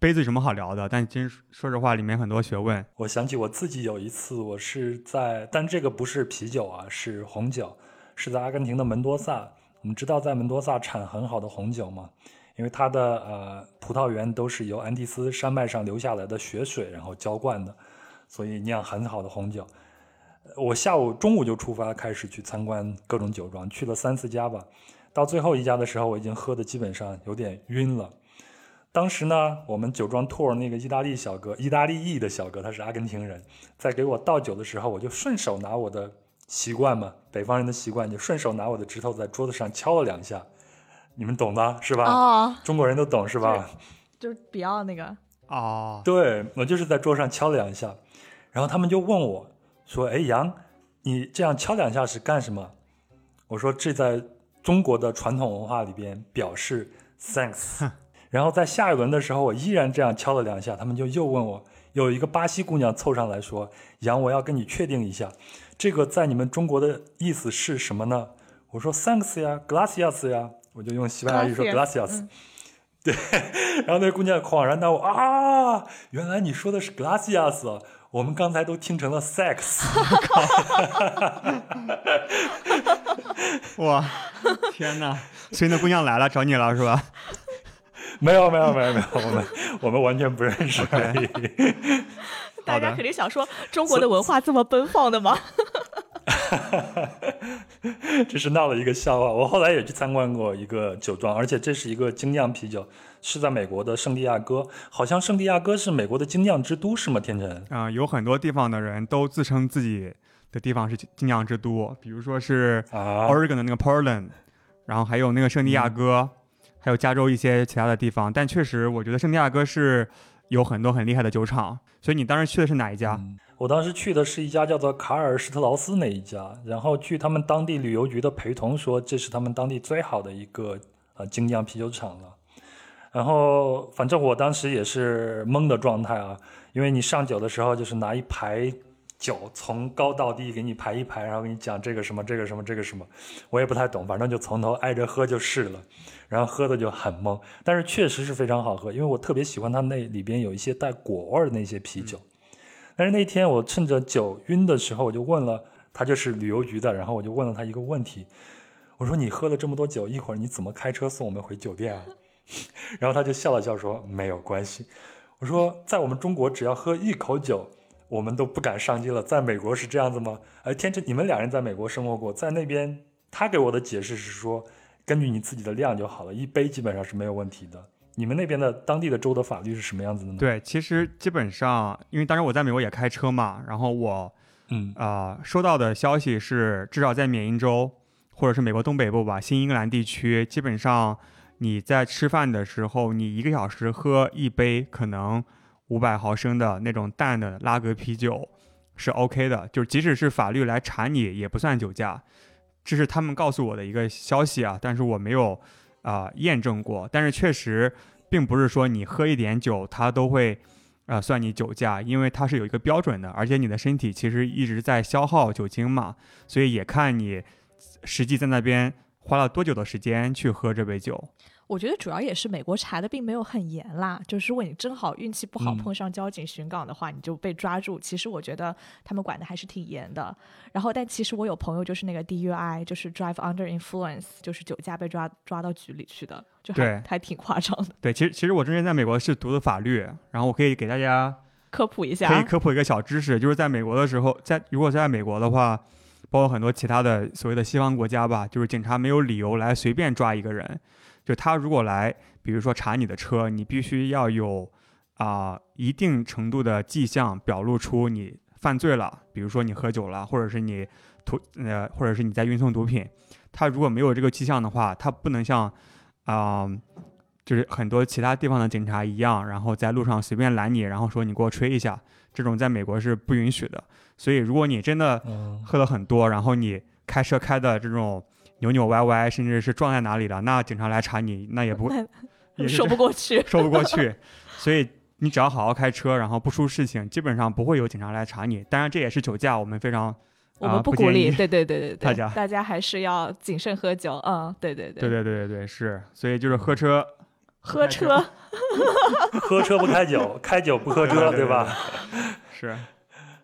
杯子有什么好聊的，但其实说实话，里面很多学问。我想起我自己有一次，我是在，但这个不是啤酒啊，是红酒，是在阿根廷的门多萨。我们知道在门多萨产很好的红酒嘛，因为它的呃葡萄园都是由安第斯山脉上流下来的雪水然后浇灌的，所以酿很好的红酒。我下午中午就出发，开始去参观各种酒庄，去了三四家吧。到最后一家的时候，我已经喝的基本上有点晕了。当时呢，我们酒庄 tour 那个意大利小哥，意大利裔的小哥，他是阿根廷人，在给我倒酒的时候，我就顺手拿我的习惯嘛，北方人的习惯，就顺手拿我的指头在桌子上敲了两下，你们懂的是吧？哦，中国人都懂是吧？就是比奥那个，哦，对我就是在桌上敲了两下，然后他们就问我说：“哎，杨，你这样敲两下是干什么？”我说：“这在中国的传统文化里边表示 thanks。” 然后在下一轮的时候，我依然这样敲了两下，他们就又问我，有一个巴西姑娘凑上来说：“杨，我要跟你确定一下，这个在你们中国的意思是什么呢？”我说：“thanks 呀，gracias 呀。”我就用西班牙语说 Gracias，gracias。对，然后那姑娘恍然大悟啊，原来你说的是 glacias，我们刚才都听成了 sex。哇，天哪！所以那姑娘来了，找你了是吧？没有没有没有没有，我们我们完全不认识而已。大家肯定想说，中国的文化这么奔放的吗？这是闹了一个笑话。我后来也去参观过一个酒庄，而且这是一个精酿啤酒，是在美国的圣地亚哥。好像圣地亚哥是美国的精酿之都，是吗？天成？啊、有很多地方的人都自称自己的地方是精酿之都，比如说是啊 Oregon 的那个 Portland，然后还有那个圣地亚哥，还有加州一些其他的地方。但确实，我觉得圣地亚哥是有很多很厉害的酒厂。所以你当时去的是哪一家？我当时去的是一家叫做卡尔施特劳斯那一家，然后据他们当地旅游局的陪同说，这是他们当地最好的一个呃精酿啤酒厂了。然后反正我当时也是懵的状态啊，因为你上酒的时候就是拿一排酒从高到低给你排一排，然后给你讲这个什么这个什么这个什么，我也不太懂，反正就从头挨着喝就是了。然后喝的就很懵，但是确实是非常好喝，因为我特别喜欢它那里边有一些带果味儿的那些啤酒。但是那天我趁着酒晕的时候，我就问了他，就是旅游局的，然后我就问了他一个问题，我说你喝了这么多酒，一会儿你怎么开车送我们回酒店啊？然后他就笑了笑说没有关系。我说在我们中国只要喝一口酒，我们都不敢上街了，在美国是这样子吗？哎，天真，你们两人在美国生活过，在那边他给我的解释是说，根据你自己的量就好了，一杯基本上是没有问题的。你们那边的当地的州的法律是什么样子的呢？，对，其实基本上，因为当时我在美国也开车嘛，然后我嗯啊、收到的消息是，至少在缅因州或者是美国东北部吧，新英格兰地区，基本上你在吃饭的时候，你一个小时喝一杯可能五百毫升的那种淡的拉格啤酒是 OK 的，就是即使是法律来查你，也不算酒驾。这是他们告诉我的一个消息啊，但是我没有啊、验证过。但是确实，并不是说你喝一点酒，它都会啊、算你酒驾，因为它是有一个标准的，而且你的身体其实一直在消耗酒精嘛，所以也看你实际在那边花了多久的时间去喝这杯酒。我觉得主要也是美国查的并没有很严啦，就是如果你正好运气不好嗯碰上交警巡岗的话，你就被抓住。其实我觉得他们管的还是挺严的。然后，但其实我有朋友就是那个 DUI，就是 drive under influence，就是酒驾被抓抓到局里去的，就还对还挺夸张的。对，其实其实我之前在美国是读的法律，然后我可以给大家 科普一下可以，科普一个小知识，就是在美国的时候，在如果在美国的话，包括很多其他的所谓的西方国家吧，就是警察没有理由来随便抓一个人，就他如果来，比如说查你的车，你必须要有啊、一定程度的迹象表露出你犯罪了，比如说你喝酒了，或者是你毒呃，或者是你在运送毒品，他如果没有这个迹象的话，他不能像啊。就是很多其他地方的警察一样，然后在路上随便拦你，然后说你给我吹一下，这种在美国是不允许的。所以，如果你真的嗯，喝了很多，然后你开车开的这种扭扭歪歪，甚至是撞在哪里了，那警察来查你，那也不那 也说不过去。说不过去。所以你只要好好开车，然后不出事情，基本上不会有警察来查你。当然，这也是酒驾，我们非常啊我们不鼓励，对对对对对，大家大家还是要谨慎喝酒。嗯，对对对，对对对对对是。所以就是喝车，喝车喝车不开酒，开酒不喝车，对吧？是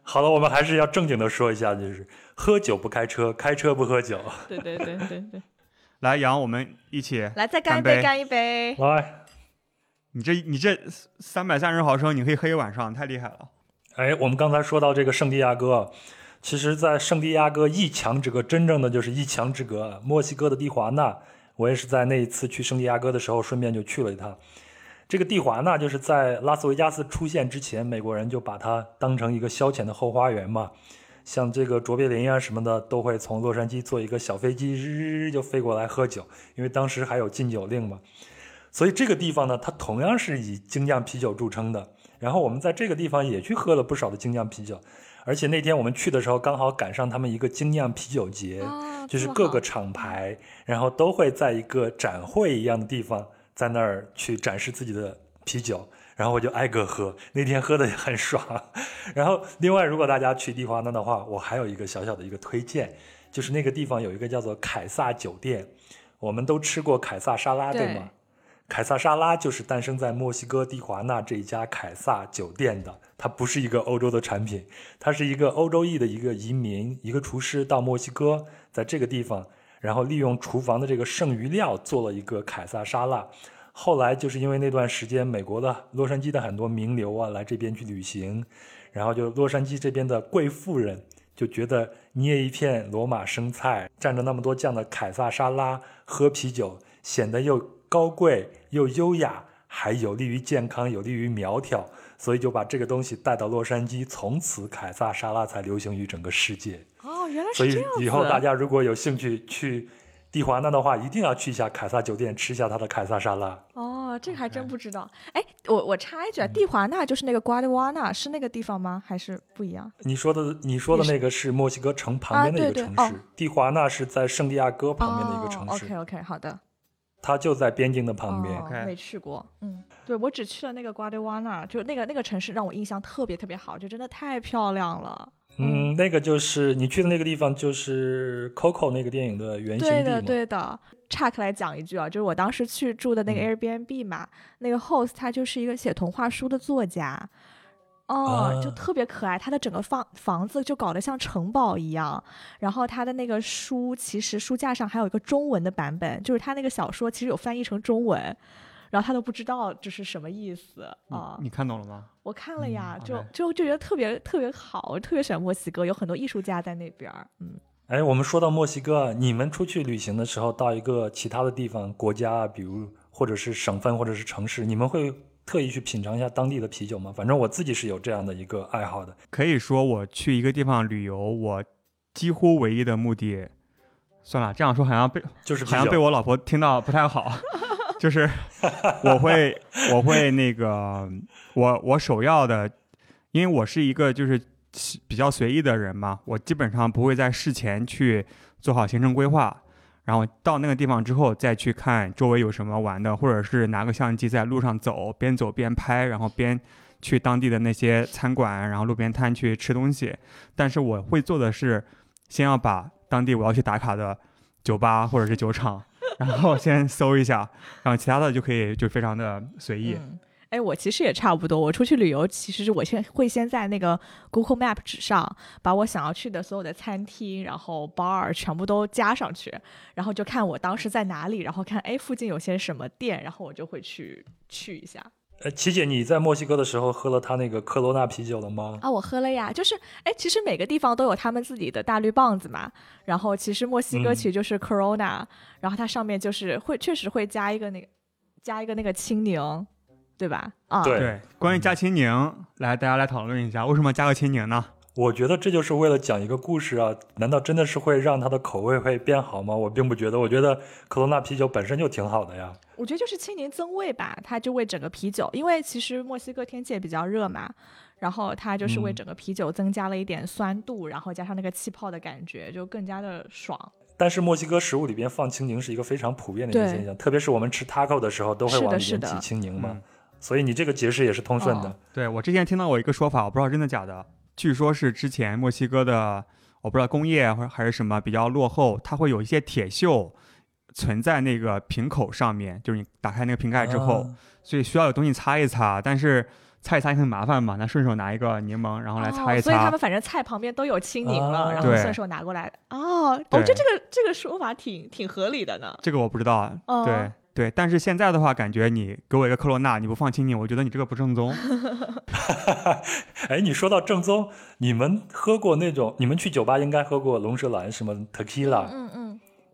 好了，我们还是要正经的说一下，就是喝酒不开车，开车不喝酒。对对对对对，来杨，我们一起。来再干一杯，干一杯。来，你这你这三百三十毫升，你可以喝一晚上，太厉害了。哎，我们刚才说到这个圣地亚哥，其实，在圣地亚哥一墙之隔，真正的就是一墙之隔。墨西哥的蒂华纳，我也是在那一次去圣地亚哥的时候，顺便就去了一趟。这个蒂华纳就是在拉斯维加斯出现之前，美国人就把它当成一个消遣的后花园嘛。像这个卓别林啊什么的，都会从洛杉矶坐一个小飞机，日就飞过来喝酒，因为当时还有禁酒令嘛。所以这个地方呢，它同样是以精酿啤酒著称的。然后我们在这个地方也去喝了不少的精酿啤酒，而且那天我们去的时候刚好赶上他们一个精酿啤酒节，啊，就是各个厂牌，然后都会在一个展会一样的地方，在那儿去展示自己的啤酒，然后我就挨个喝，那天喝的也很爽。然后另外，如果大家去蒂华纳的话，我还有一个小小的一个推荐，就是那个地方有一个叫做凯撒酒店，我们都吃过凯撒沙拉，对对吗？凯撒沙拉就是诞生在墨西哥蒂华纳这一家凯撒酒店的，它不是一个欧洲的产品，它是一个欧洲裔的一个移民，一个厨师到墨西哥，在这个地方，然后利用厨房的这个剩余料做了一个凯撒沙拉。后来就是因为那段时间，美国的洛杉矶的很多名流啊来这边去旅行，然后就洛杉矶这边的贵妇人就觉得捏一片罗马生菜，蘸着那么多酱的凯撒沙拉，喝啤酒显得又高贵又优雅，还有利于健康，有利于苗条。所以就把这个东西带到洛杉矶，从此凯撒沙拉才流行于整个世界。哦，原来所以是这样子。以后大家如果有兴趣去蒂华纳的话，一定要去一下凯撒酒店，吃一下他的凯撒沙拉。哦，这个还真不知道。哎，我我插一句啊，蒂华纳就是那个瓜迪瓦纳，是那个地方吗？还是不一样？你说的你说的那个是墨西哥城旁边的一个城市，啊对对哦蒂华纳是在圣地亚哥旁边的一个城市，OK OK，好的。它就在边境的旁边。哦没去过。嗯，对我只去了那个瓜迪瓦纳，就那个那个城市让我印象特别特别好，就真的太漂亮了。嗯，那个就是你去的那个地方，就是 Coco 那个电影的原型对的。对的。岔开来讲一句啊，就是我当时去住的那个嗯 Airbnb 嘛，那个 host 他就是一个写童话书的作家。哦，就啊特别可爱，他的整个房房子就搞得像城堡一样，然后他的那个书，其实书架上还有一个中文的版本，就是他那个小说其实有翻译成中文，然后他都不知道这是什么意思啊。你看懂了吗？我看了呀，嗯就就就觉得特别特别好，我特别喜欢墨西哥，有很多艺术家在那边。嗯，哎，我们说到墨西哥，你们出去旅行的时候，到一个其他的地方、国家啊，比如或者是省份或者是城市，你们会特意去品尝一下当地的啤酒吗？反正我自己是有这样的一个爱好的。可以说我去一个地方旅游，我几乎唯一的目的，算了，这样说好像被就是。好像被我老婆听到不太好，就是我会我会那个我我首要的，因为我是一个就是比较随意的人嘛，我基本上不会在事前去做好行程规划，然后到那个地方之后再去看周围有什么玩的，或者是拿个相机在路上走，边走边拍，然后边去当地的那些餐馆，然后路边摊去吃东西。但是我会做的是，先要把当地我要去打卡的酒吧或者是酒厂，然后先搜一下，然后其他的就可以就非常的随意。嗯，哎，我其实也差不多。我出去旅游，其实我先会先在那个 Google Map 纸上把我想要去的所有的餐厅，然后 bar 全部都加上去，然后就看我当时在哪里，然后看哎附近有些什么店，然后我就会去去一下。呃，琪姐，你在墨西哥的时候喝了他那个科罗娜啤酒了吗？啊，我喝了呀，就是哎，其实每个地方都有他们自己的大绿棒子嘛。然后其实墨西哥嗯其实就是 Corona，、然后它上面就是会确实会加一个那个加一个那个青柠，对吧？啊，对对，关于加青柠，来大家来讨论一下，为什么加个青柠呢？我觉得这就是为了讲一个故事啊！难道真的是会让它的口味会变好吗？我并不觉得，我觉得科罗娜啤酒本身就挺好的呀。我觉得就是青柠增味吧，它就为整个啤酒，因为其实墨西哥天气也比较热嘛，然后它就是为嗯整个啤酒增加了一点酸度，然后加上那个气泡的感觉，就更加的爽。但是墨西哥食物里边放青柠是一个非常普遍的一个现象，特别是我们吃 taco 的时候都会是的往里是的边挤青柠嘛。嗯所以你这个解释也是通顺的。哦对我之前听到过一个说法，我不知道真的假的，据说是之前墨西哥的，我不知道工业或者还是什么比较落后，它会有一些铁锈存在那个瓶口上面，就是你打开那个瓶盖之后，啊所以需要有东西擦一擦，但是擦一擦也很麻烦嘛，那顺手拿一个柠檬然后来擦一哦，所以他们，反正菜旁边都有青柠了，然后顺手拿过来。哦，我觉得这个这个说法挺挺合理的呢。这个我不知道，哦对。对，但是现在的话，感觉你给我一个科罗娜，你不放青柠，我觉得你这个不正宗。哎，你说到正宗，你们喝过那种？你们去酒吧应该喝过龙舌兰什么 tequila，、嗯嗯，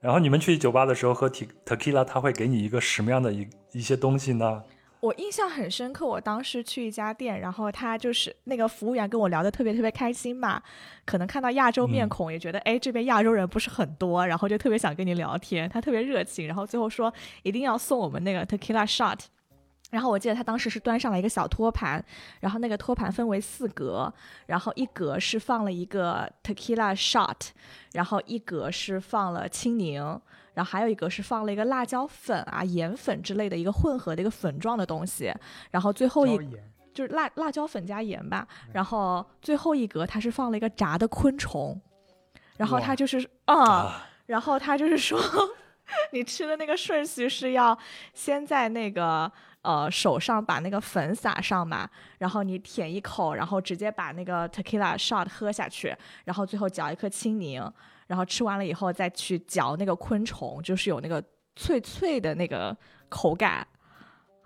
然后你们去酒吧的时候喝 te tequila，他会给你一个什么样的一一些东西呢？我印象很深刻，我当时去一家店，然后他就是那个服务员跟我聊得特别特别开心嘛，可能看到亚洲面嗯孔，也觉得哎、这边亚洲人不是很多，然后就特别想跟你聊天，他特别热情，然后最后说一定要送我们那个 tequila shot。然后我记得他当时是端上了一个小托盘，然后那个托盘分为四格，然后一格是放了一个 tequila shot，然后一格是放了青柠，然后还有一格是放了一个辣椒粉啊、盐粉之类的一个混合的一个粉状的东西，然后最后一就是辣辣椒粉加盐吧，然后最后一格它是放了一个炸的昆虫，然后他就是啊、啊，然后他就是说，你吃的那个顺序是要先在那个呃手上把那个粉撒上嘛，然后你舔一口，然后直接把那个 tequila shot 喝下去，然后最后嚼一颗青柠，然后吃完了以后再去嚼那个昆虫，就是有那个脆脆的那个口感。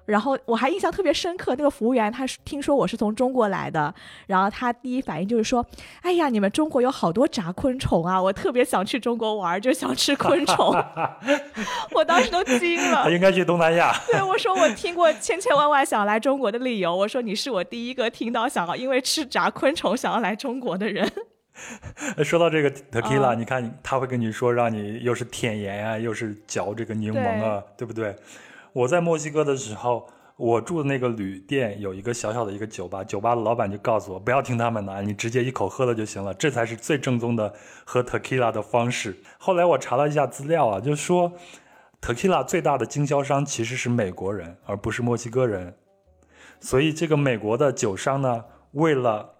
然后我还印象特别深刻，那个服务员他是听说我是从中国来的，然后他第一反应就是说：“哎呀，你们中国有好多炸昆虫啊，我特别想去中国玩，就想吃昆虫。”我当时都惊了他。应该去东南亚。对我说，我听过千千万万想来中国的理由。我说你是我第一个听到想要因为吃炸昆虫想要来中国的人。说到这个 tequila，、啊你看他会跟你说，让你又是舔盐啊，又是嚼这个柠檬啊，对不对？我在墨西哥的时候，我住的那个旅店有一个小小的一个酒吧，酒吧的老板就告诉我，不要听他们的，你直接一口喝了就行了，这才是最正宗的喝 tequila 的方式。后来我查了一下资料啊，就说 tequila 最大的经销商其实是美国人，而不是墨西哥人。所以这个美国的酒商呢，为了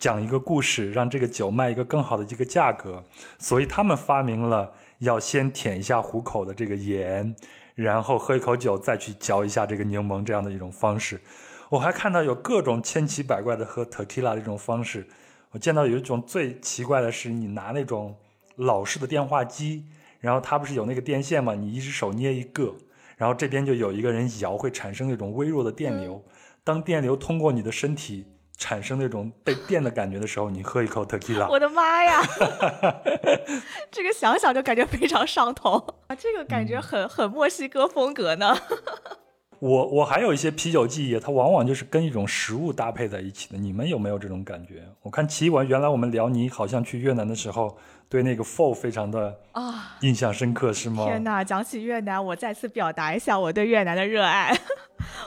讲一个故事，让这个酒卖一个更好的这个价格，所以他们发明了要先舔一下虎口的这个盐，然后喝一口酒，再去嚼一下这个柠檬这样的一种方式。我还看到有各种千奇百怪的喝 tequila 的这种方式。我见到有一种最奇怪的是，你拿那种老式的电话机，然后它不是有那个电线嘛，你一只手捏一个，然后这边就有一个人摇，会产生那种微弱的电流。当电流通过你的身体产生那种被电的感觉的时候，你喝一口 tequila，我的妈呀，这个想想就感觉非常上头啊！这个感觉很很墨西哥风格呢。我我还有一些啤酒记忆，它往往就是跟一种食物搭配在一起的。你们有没有这种感觉？我看奇文原来我们聊你好像去越南的时候，对那个 pho 非常的啊印象深刻，是吗？天哪！讲起越南，我再次表达一下我对越南的热爱。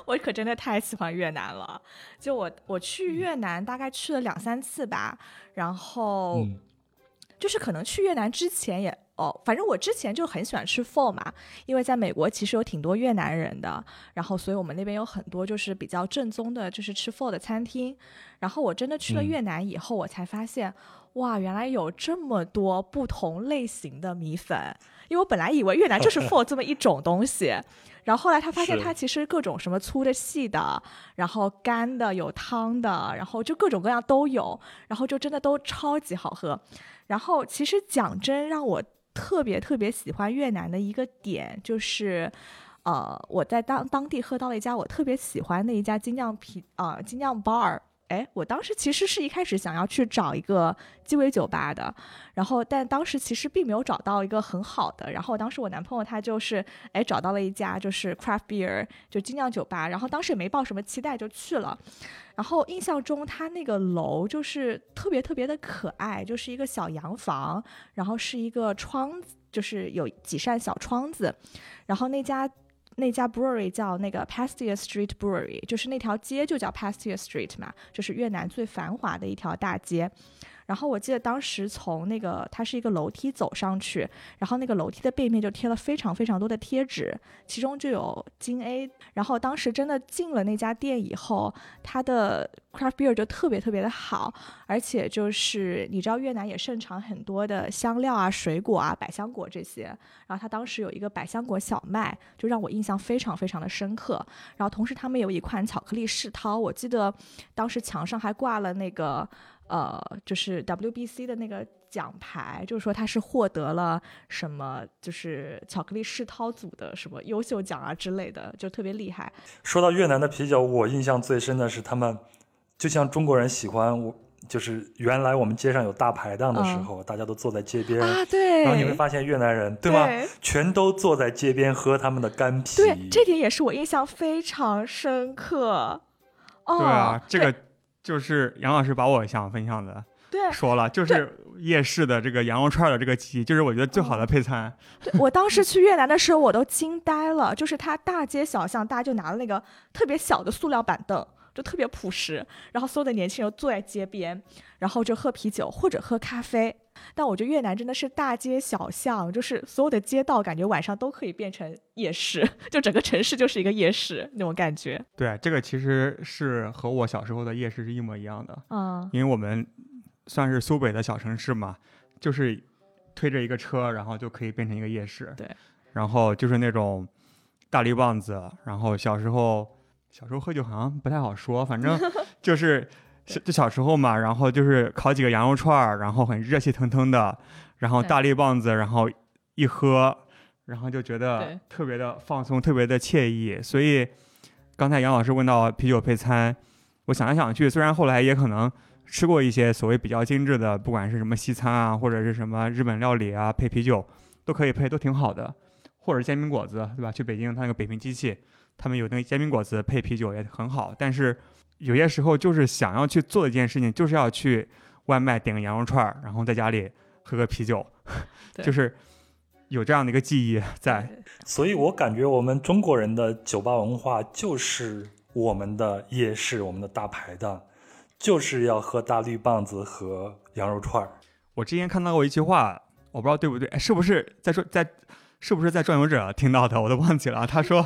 我可真的太喜欢越南了。就我我去越南大概去了两三次吧，然后嗯就是可能去越南之前也哦，反正我之前就很喜欢吃 pho 嘛，因为在美国其实有挺多越南人的，然后所以我们那边有很多就是比较正宗的，就是吃 pho 的餐厅。然后我真的去了嗯越南以后，我才发现，哇，原来有这么多不同类型的米粉。因为我本来以为越南就是 pho 这么一种东西，然后后来他发现是它其实各种什么粗的、细的，然后干的、有汤的，然后就各种各样都有，然后就真的都超级好喝。然后其实讲真，让我特别特别喜欢越南的一个点就是。呃，我在当当地喝到了一家我特别喜欢的一家精酿啤啊、精酿 bar。哎，我当时其实是一开始想要去找一个鸡尾酒吧的，然后但当时其实并没有找到一个很好的。然后当时我男朋友他就是哎找到了一家就是 craft beer 就精酿酒吧，然后当时也没抱什么期待就去了。然后印象中他那个楼就是特别特别的可爱，就是一个小洋房，然后是一个窗子，就是有几扇小窗子，然后那家。那家 brewery 叫那个 Pastia Street Brewery，就是那条街就叫 Pastia Street 嘛，就是越南最繁华的一条大街。然后我记得当时从那个它是一个楼梯走上去，然后那个楼梯的背面就贴了非常非常多的贴纸，其中就有金 A。然后当时真的进了那家店以后，它的 craft beer 就特别特别的好，而且就是你知道越南也盛产很多的香料啊、水果啊、百香果这些，然后它当时有一个百香果小麦，就让我印象非常非常的深刻。然后同时他们有一款巧克力世涛，我记得当时墙上还挂了那个呃，就是 WBC 的那个奖牌，就是说他是获得了什么，就是巧克力世涛组的什么优秀奖啊之类的，就特别厉害。说到越南的啤酒，我印象最深的是他们，就像中国人喜欢我，就是原来我们街上有大排档的时候，大家都坐在街边，啊，对，然后你会发现越南人对吗？对全都坐在街边喝他们的干啤。对，这点也是我印象非常深刻。哦，对啊，这个就是杨老师把我想分享的对说了，就是夜市的这个羊肉串的这个鸡，就是我觉得最好的配餐。对我当时去越南的时候，我都惊呆了，就是它大街小巷，大家就拿了那个特别小的塑料板凳。就特别朴实，然后所有的年轻人坐在街边，然后就喝啤酒或者喝咖啡。但我觉得越南真的是大街小巷，就是所有的街道，感觉晚上都可以变成夜市，就整个城市就是一个夜市那种感觉。对，这个其实是和我小时候的夜市是一模一样的。嗯，因为我们算是苏北的小城市嘛，就是推着一个车，然后就可以变成一个夜市。对，然后就是那种大绿棒子，然后小时候。小时候喝酒好像不太好说，反正就是 就小时候嘛，然后就是烤几个羊肉串儿，然后很热气腾腾的，然后大力棒子，然后一喝，然后就觉得特别的放松，特别的惬意。所以刚才杨老师问到啤酒配餐，我想来想去，虽然后来也可能吃过一些所谓比较精致的，不管是什么西餐啊，或者是什么日本料理啊，配啤酒都可以配，都挺好的，或者煎饼果子，对吧？去北京，它那个北平机器。他们有那个煎饼果子配啤酒也很好，但是有些时候就是想要去做一件事情，就是要去外卖点个羊肉串儿，然后在家里喝个啤酒，就是有这样的一个记忆在。所以我感觉我们中国人的酒吧文化就是我们的夜市，我们的大排档，就是要喝大绿棒子和羊肉串儿。我之前看到过一句话，我不知道对不对，是不是在说在。是不是在转游者听到的？我都忘记了。他说，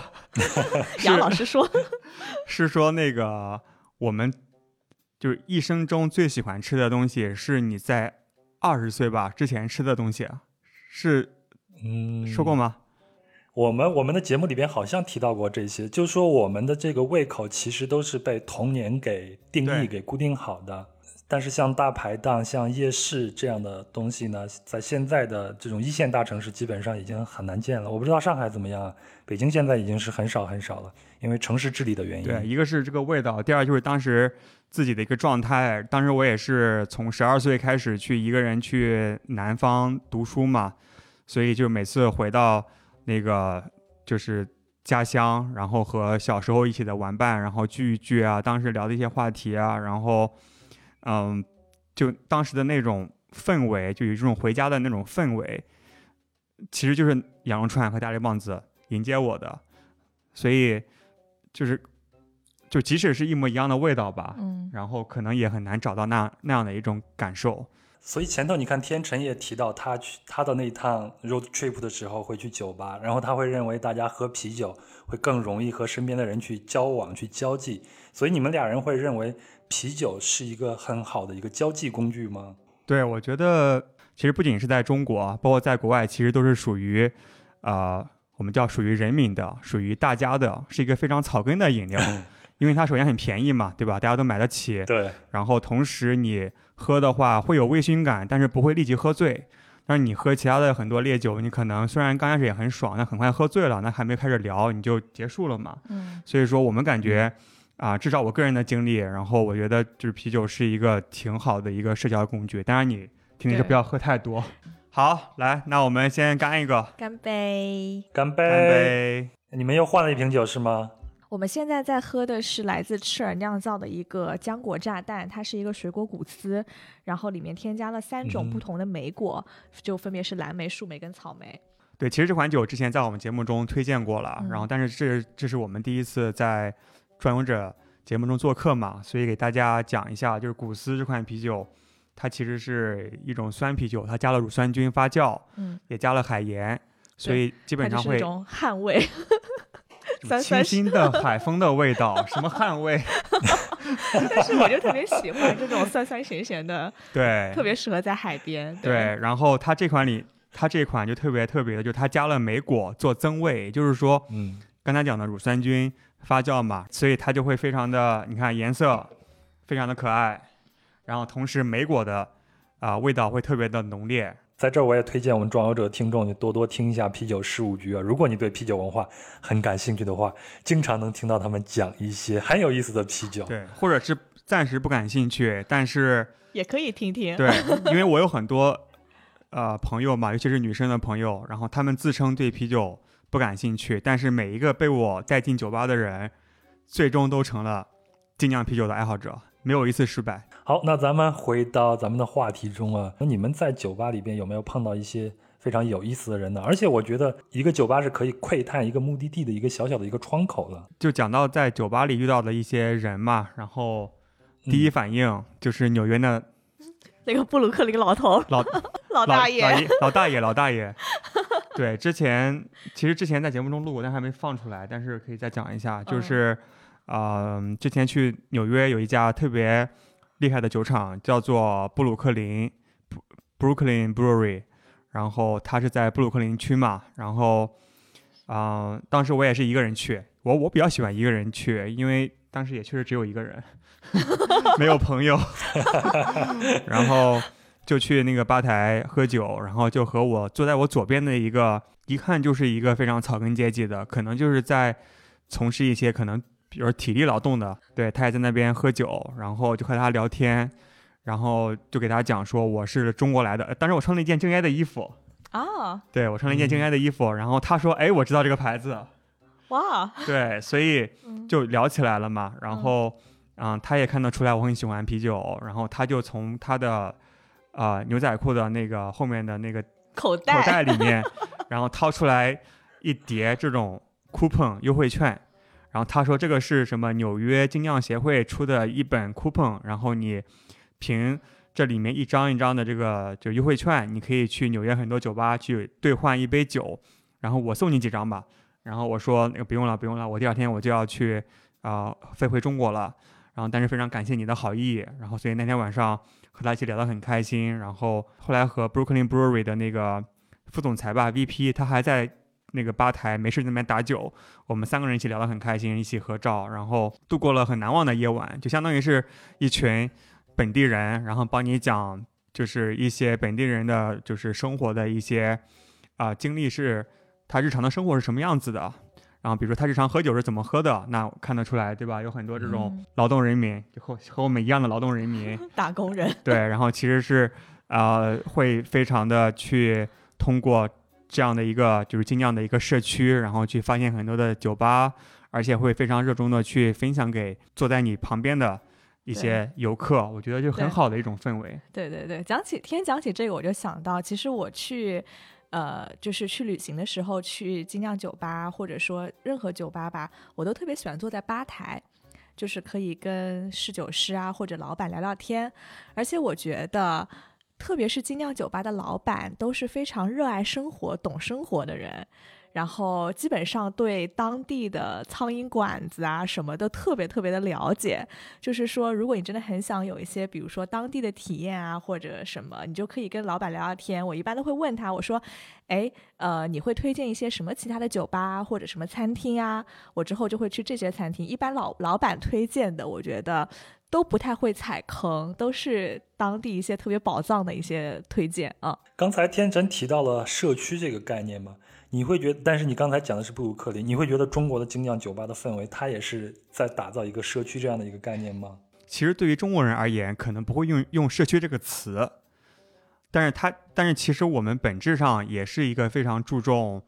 杨老师说，是说那个我们就是一生中最喜欢吃的东西，是你在二十岁吧之前吃的东西，是嗯说过吗？我们我们的节目里边好像提到过这些，就是说我们的这个胃口其实都是被童年给定义、给固定好的。但是像大排档、像夜市这样的东西呢，在现在的这种一线大城市，基本上已经很难见了。我不知道上海怎么样，北京现在已经是很少很少了，因为城市治理的原因。对，一个是这个味道，第二就是当时自己的一个状态。当时我也是从十二岁开始去一个人去南方读书嘛，所以就每次回到那个就是家乡，然后和小时候一起的玩伴，然后聚一聚啊，当时聊的一些话题啊，然后。嗯，就当时的那种氛围，就有这种回家的那种氛围，其实就是羊肉串和大力棒子迎接我的，所以就是，就即使是一模一样的味道吧，嗯，然后可能也很难找到那那样的一种感受。所以前头你看天成也提到他去他的那一趟 road trip 的时候会去酒吧，然后他会认为大家喝啤酒会更容易和身边的人去交往去交际，所以你们俩人会认为。啤酒是一个很好的一个交际工具吗？对，我觉得其实不仅是在中国，包括在国外，其实都是属于，呃，我们叫属于人民的，属于大家的，是一个非常草根的饮料，因为它首先很便宜嘛，对吧？大家都买得起。对。然后同时你喝的话会有微醺感，但是不会立即喝醉。但是你喝其他的很多烈酒，你可能虽然刚开始也很爽，但很快喝醉了，那还没开始聊你就结束了嘛。嗯。所以说我们感觉。啊，至少我个人的经历，然后我觉得就是啤酒是一个挺好的一个社交工具。当然，你肯定是不要喝太多。好，来，那我们先干一个，干杯，干杯，干杯！你们又换了一瓶酒是吗？我们现在在喝的是来自赤耳酿造的一个浆果炸弹，它是一个水果谷丝，然后里面添加了三种不同的莓果，就分别是蓝莓、树莓跟草莓。对，其实这款酒之前在我们节目中推荐过了，然后但是这这是我们第一次在。专游者节目中做客嘛，所以给大家讲一下，就是古斯这款啤酒，它其实是一种酸啤酒，它加了乳酸菌发酵，嗯，也加了海盐，所以基本上会汗味，清新的海风的味道，什么汗味？但是我就特别喜欢这种酸酸咸咸的，对，特别适合在海边。对，然后它这款里，它这款就特别特别的，就是它加了莓果做增味，也就是说，嗯，刚才讲的乳酸菌。发酵嘛，所以它就会非常的，你看颜色非常的可爱，然后同时莓果的啊味道会特别的浓烈。在这儿我也推荐我们壮游者听众，你多多听一下啤酒事务局啊。如果你对啤酒文化很感兴趣的话，经常能听到他们讲一些很有意思的啤酒。对，或者是暂时不感兴趣，但是也可以听听。对，因为我有很多呃朋友嘛，尤其是女生的朋友，然后他们自称对啤酒。不感兴趣，但是每一个被我带进酒吧的人，最终都成了精酿啤酒的爱好者。没有一次失败。好，那咱们回到咱们的话题中啊，那你们在酒吧里边有没有碰到一些非常有意思的人呢？而且我觉得一个酒吧是可以窥探一个目的地的一个小小的一个窗口的。就讲到在酒吧里遇到的一些人嘛，然后第一反应就是纽约的那个布鲁克林老头老 老大爷，老爷老大爷老大爷。对，之前其实之前在节目中录过，但还没放出来，但是可以再讲一下，就是，嗯、之前去纽约有一家特别厉害的酒厂，叫做布鲁克林 （Brooklyn Brewery），然后它是在布鲁克林区嘛，然后，啊、当时我也是一个人去，我我比较喜欢一个人去，因为当时也确实只有一个人，没有朋友，然后就去那个吧台喝酒，然后就和我坐在我左边的一个，一看就是一个非常草根阶级的，可能就是在从事一些可能比如体力劳动的，对他也在那边喝酒，然后就和他聊天，然后就给他讲说我是中国来的，呃当时我穿了一件正埃的衣服，啊，对我穿了一件正埃的衣服，然后他说，哎，我知道这个牌子，哇，对，所以嗯就聊起来了嘛。然后，嗯，他也看得出来我很喜欢啤酒，然后他就从他的呃牛仔裤的那个后面的那个口口袋里面，然后掏出来一叠这种 coupon 优惠券。然后他说这个是什么纽约精酿协会出的一本 coupon，然后你凭这里面一张一张的这个就优惠券，你可以去纽约很多酒吧去兑换一杯酒，然后我送你几张吧。然后我说那个不用了，不用了，我第二天我就要去啊、飞回中国了。然后但是非常感谢你的好意，然后所以那天晚上和他一起聊得很开心。然后后来和 Brooklyn Brewery 的那个副总裁吧 VP，他还在那个吧台没事在那边打酒，我们三个人一起聊得很开心，一起合照，然后度过了很难忘的夜晚，就相当于是一群本地人，然后帮你讲就是一些本地人的就是生活的一些啊、经历是他日常的生活是什么样子的。然后，比如说他日常喝酒是怎么喝的，那看得出来，对吧？有很多这种嗯劳动人民，就和和我们一样的劳动人民，打工人，对，然后其实是呃会非常的去通过这样的一个就是精酿的一个社区，然后去发现很多的酒吧，而且会非常热衷的去分享给坐在你旁边的一些游客，我觉得就很好的一种氛围。对对对，讲起天讲起这个，我就想到，其实我去，呃，就是去旅行的时候，去精酿酒吧或者说任何酒吧吧，我都特别喜欢坐在吧台，就是可以跟侍酒师啊或者老板聊聊天，而且我觉得。特别是精酿酒吧的老板都是非常热爱生活、懂生活的人，然后基本上对当地的苍蝇馆子啊什么的特别特别的了解，就是说，如果你真的很想有一些，比如说当地的体验啊，或者什么，你就可以跟老板聊聊天。我一般都会问他，我说，哎，呃，你会推荐一些什么其他的酒吧或者什么餐厅啊？我之后就会去这些餐厅。一般老老板推荐的，我觉得都不太会踩坑，都是当地一些特别宝藏的一些推荐啊。刚才天成提到了社区这个概念嘛，你会觉得，但是你刚才讲的是布鲁克林，你会觉得中国的精酿酒吧的氛围，它也是在打造一个社区这样的一个概念吗？其实对于中国人而言，可能不会用用社区这个词，但是它，但是其实我们本质上也是一个非常注重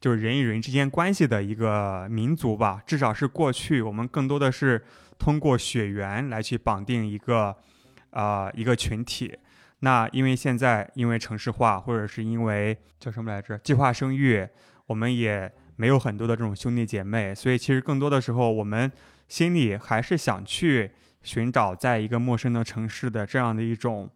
就是人与人之间关系的一个民族吧。至少是过去我们更多的是通过血缘来去绑定一个呃一个群体。那因为现在因为城市化，或者是因为叫什么来着计划生育，我们也没有很多的这种兄弟姐妹，所以其实更多的时候我们心里还是想去寻找在一个陌生的城市的这样的一种，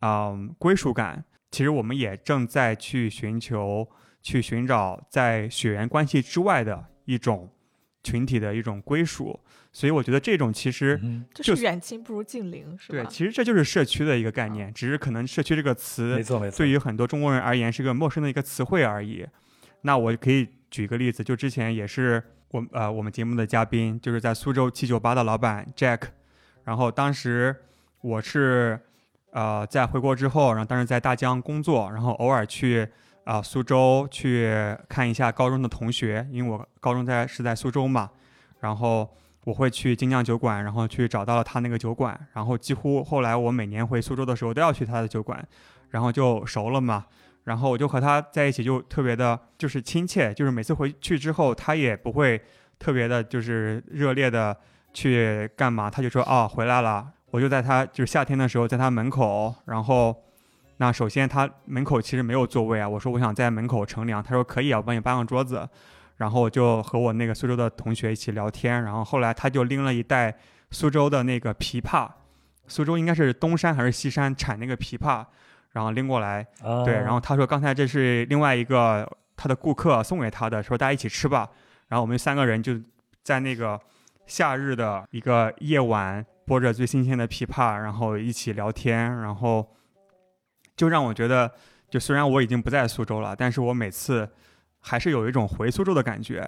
嗯，归属感。其实我们也正在去寻求、去寻找在血缘关系之外的一种群体的一种归属。所以我觉得这种其实嗯，就就是远亲不如近邻，是吧对，其实这就是社区的一个概念，只是可能社区这个词没错没错。对于很多中国人而言是个陌生的一个词汇而已。那我可以举一个例子，就之前也是我呃我们节目的嘉宾，就是在苏州七九八的老板 Jack，然后当时我是呃在回国之后，然后当时在大疆工作，然后偶尔去啊、苏州去看一下高中的同学，因为我高中在是在苏州嘛，然后。我会去精酿酒馆，然后去找到了他那个酒馆，然后几乎后来我每年回苏州的时候都要去他的酒馆，然后就熟了嘛。然后我就和他在一起，就特别的，就是亲切，就是每次回去之后，他也不会特别的，就是热烈的去干嘛，他就说哦回来了，我就在他就是夏天的时候，在他门口，然后那首先他门口其实没有座位啊，我说我想在门口乘凉，他说可以啊，我帮你搬个桌子，然后我就和我那个苏州的同学一起聊天，然后后来他就拎了一袋苏州的那个枇杷，苏州应该是东山还是西山产那个枇杷，然后拎过来，啊，对，然后他说刚才这是另外一个他的顾客送给他的，说大家一起吃吧。然后我们三个人就在那个夏日的一个夜晚，剥着最新鲜的枇杷，然后一起聊天，然后就让我觉得，就虽然我已经不在苏州了，但是我每次还是有一种回苏州的感觉，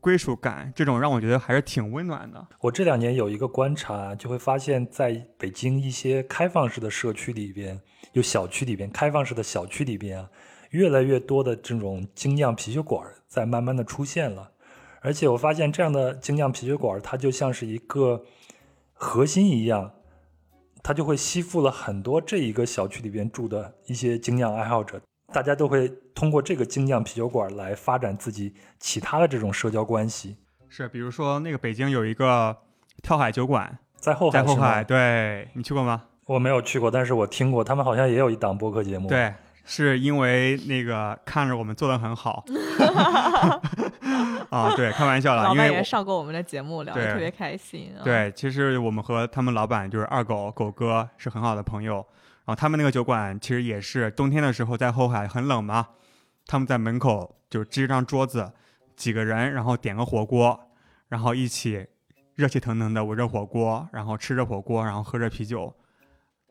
归属感，这种让我觉得还是挺温暖的。我这两年有一个观察，就会发现，在北京一些开放式的社区里边，有小区里边开放式的小区里边啊，越来越多的这种精酿啤酒馆在慢慢的出现了。而且我发现这样的精酿啤酒馆，它就像是一个核心一样，它就会吸附了很多这一个小区里边住的一些精酿爱好者，大家都会通过这个精酿啤酒馆来发展自己其他的这种社交关系。是，比如说那个北京有一个跳海酒馆，在后海在后海，对你去过吗？我没有去过，但是我听过，他们好像也有一档播客节目。，对，是因为那个看着我们做的很好 啊，对，开玩笑了，老板也因为我上过我们的节目，聊对得特别开心。啊，对，其实我们和他们老板就是二狗狗哥是很好的朋友，然后他们那个酒馆其实也是冬天的时候在后海很冷嘛，他们在门口就支一张桌子，几个人，然后点个火锅，然后一起热气腾腾的围着火锅，然后吃着火锅，然后喝着啤酒。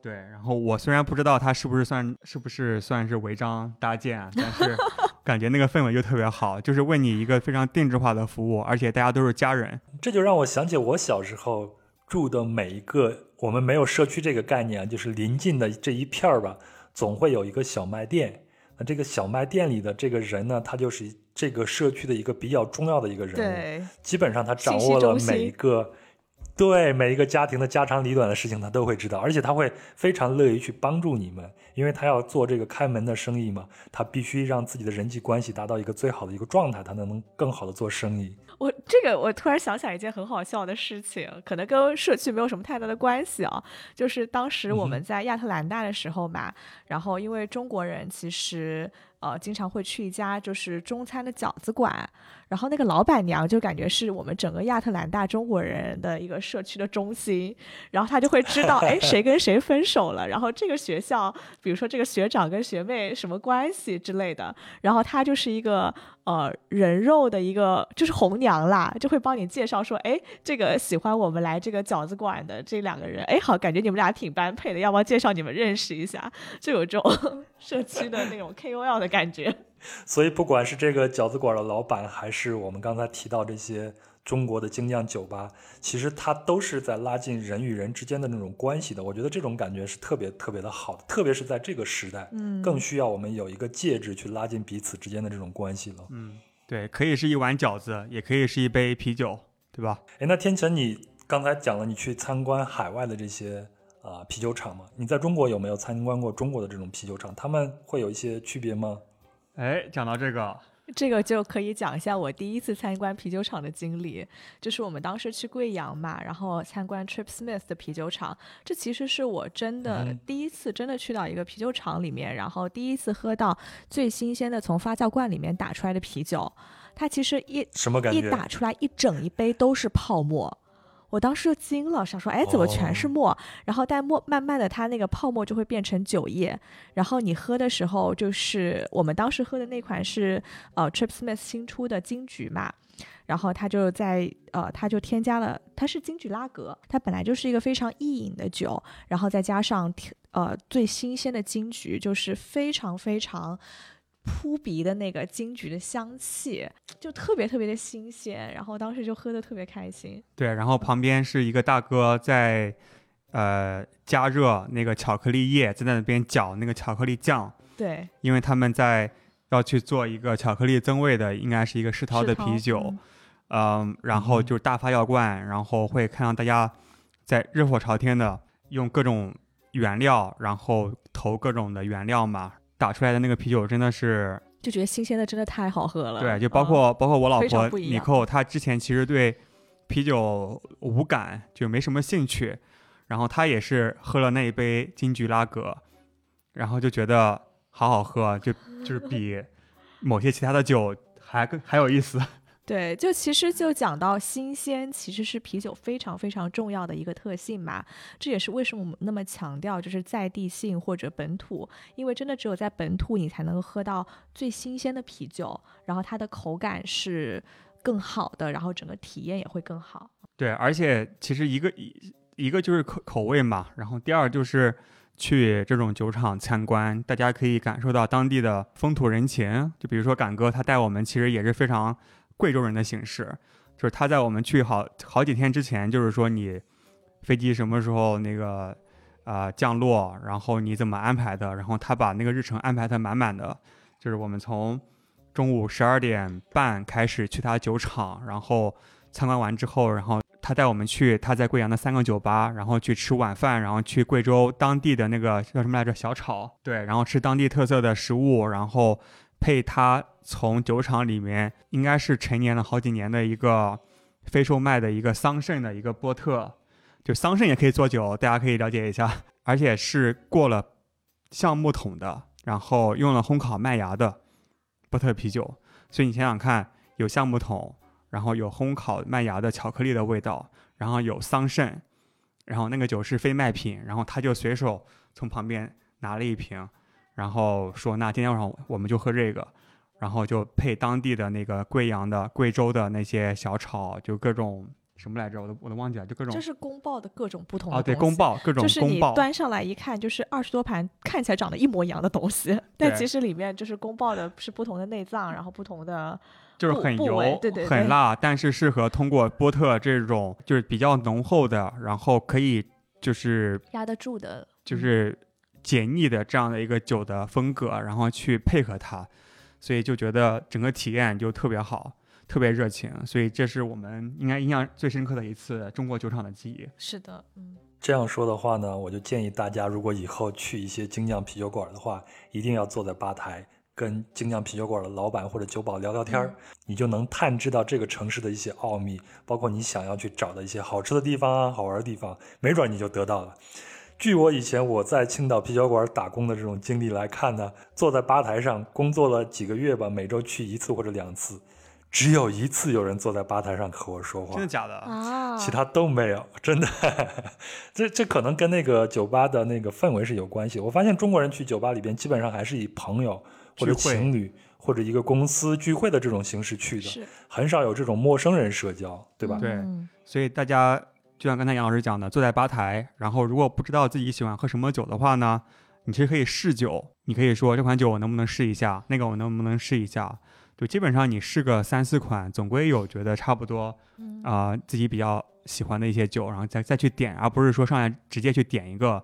对，然后我虽然不知道他是不是算是不是算是违章搭建啊，但是感觉那个氛围就特别好，就是为你一个非常定制化的服务，而且大家都是家人。这就让我想起我小时候住的每一个，我们没有社区这个概念啊，就是临近的这一片儿吧，总会有一个小卖店。那这个小卖店里的这个人呢，他就是这个社区的一个比较重要的一个人物。基本上他掌握了每一个，对每一个家庭的家长里短的事情，他都会知道，而且他会非常乐于去帮助你们，因为他要做这个开门的生意嘛，他必须让自己的人际关系达到一个最好的一个状态，他才能更好的做生意。我这个我突然想起来一件很好笑的事情，可能跟社区没有什么太大的关系啊。就是当时我们在亚特兰大的时候嘛，然后因为中国人其实呃经常会去一家就是中餐的饺子馆，然后那个老板娘就感觉是我们整个亚特兰大中国人的一个社区的中心，然后她就会知道 哎谁跟谁分手了，然后这个学校比如说这个学长跟学妹什么关系之类的，然后她就是一个呃人肉的一个就是红娘啦，就会帮你介绍说，哎，这个喜欢我们来这个饺子馆的这两个人，哎，好，感觉你们俩挺般配的，要不要介绍你们认识一下？就有这种 社区的那种 KOL 的感觉。所以，不管是这个饺子馆的老板，还是我们刚才提到这些中国的精酿酒吧，其实它都是在拉近人与人之间的那种关系的。我觉得这种感觉是特别特别的好的，特别是在这个时代，嗯更需要我们有一个介质去拉近彼此之间的这种关系了。嗯，对，可以是一碗饺子，也可以是一杯啤酒，对吧？哎，那天成，你刚才讲了你去参观海外的这些啊、啤酒厂嘛？你在中国有没有参观过中国的这种啤酒厂？他们会有一些区别吗？哎，讲到这个，这个就可以讲一下我第一次参观啤酒厂的经历，就是我们当时去贵阳嘛，然后参观 Trip Smith 的啤酒厂，这其实是我真的嗯第一次真的去到一个啤酒厂里面，然后第一次喝到最新鲜的从发酵罐里面打出来的啤酒，它其实一一什么感觉？打出来一整一杯都是泡沫。我当时就惊了，想说，哎，怎么全是沫？然后但沫慢慢的，它那个泡沫就会变成酒液，然后你喝的时候，就是我们当时喝的那款是呃 Trip Smith 新出的金桔嘛，然后它就在呃，它就添加了，它是金桔拉格，它本来就是一个非常易饮的酒，然后再加上呃最新鲜的金桔，就是非常非常。扑鼻的那个金桔的香气，就特别特别的新鲜，然后当时就喝的特别开心。对，然后旁边是一个大哥在呃加热那个巧克力液，在那边搅那个巧克力酱，对，因为他们在要去做一个巧克力增味的，应该是一个世涛的啤酒，嗯。嗯，然后嗯。就是大发药罐，然后会看到大家在热火朝天的用各种原料，然后投各种的原料嘛，打出来的那个啤酒真的是就觉得新鲜的真的太好喝了。对，就包嗯括、包括我老婆米蔻，她之前其实对啤酒无感，就没什么兴趣。然后她也是喝了那一杯金桔拉格，然后就觉得好好喝，就就是比某些其他的酒还更还有意思。对，就其实就讲到新鲜，其实是啤酒非常非常重要的一个特性嘛。这也是为什么我们那么强调就是在地性或者本土，因为真的只有在本土你才能够喝到最新鲜的啤酒，然后它的口感是更好的，然后整个体验也会更好。对，而且其实一个一一个就是口口味嘛，然后第二就是去这种酒厂参观，大家可以感受到当地的风土人情。就比如说赶哥他带我们，其实也是非常贵州人的形式，就是他在我们去好好几天之前，就是说你飞机什么时候那个啊、降落，然后你怎么安排的，然后他把那个日程安排的满满的，就是我们从中午十二点半开始去他酒厂，然后参观完之后，然后他带我们去他在贵阳的三个酒吧，然后去吃晚饭，然后去贵州当地的那个叫什么来着小炒，对，然后吃当地特色的食物，然后配他从酒厂里面应该是陈年了好几年的一个非售卖的一个桑葚的一个波特，就桑葚也可以做酒，大家可以了解一下，而且是过了橡木桶的，然后用了烘烤麦芽的波特啤酒，所以你想想看，有橡木桶。然后有烘烤麦芽的巧克力的味道，然后有桑葚，然后那个酒是非卖品，然后他就随手从旁边拿了一瓶，然后说：“那今天晚上我们就喝这个。”然后就配当地的那个贵阳的、贵州的那些小炒，就各种什么来着，我都我都忘记了，就各种这是宫爆的各种不同的哦，对，宫爆各种就是你，端上来一看，就是二十多盘看起来长得一模一样的东西，但其实里面就是宫爆的是不同的内脏，然后不同的就是很油、对对对很辣，但是适合通过波特这种就是比较浓厚的，然后可以就是压得住的，就是解腻的这样的一个酒的风格，然后去配合它，所以就觉得整个体验就特别好，特别热情，所以这是我们应该印象最深刻的一次中国酒厂的记忆。是的，嗯，这样说的话呢，我就建议大家，如果以后去一些精酿啤酒馆的话，一定要坐在吧台，跟精酿啤酒馆的老板或者酒保聊聊天儿，你就能探知到这个城市的一些奥秘，包括你想要去找的一些好吃的地方啊、好玩的地方，没准你就得到了。据我以前我在青岛啤酒馆打工的这种经历来看呢，坐在吧台上工作了几个月吧，每周去一次或者两次，只有一次有人坐在吧台上和我说话真的，假的？啊，其他都没有，真的。这这可能跟那个酒吧的那个氛围是有关系。我发现中国人去酒吧里边，基本上还是以朋友或者情侣或者一个公司聚会的这种形式去的，是很少有这种陌生人社交，对吧？对嗯所以大家就像刚才杨老师讲的，坐在吧台，然后如果不知道自己喜欢喝什么酒的话呢，你其实可以试酒，你可以说这款酒我能不能试一下，那个我能不能试一下，就基本上你试个三四款，总归有觉得差不多嗯啊、自己比较喜欢的一些酒，然后再再去点，而不是说上来直接去点一个，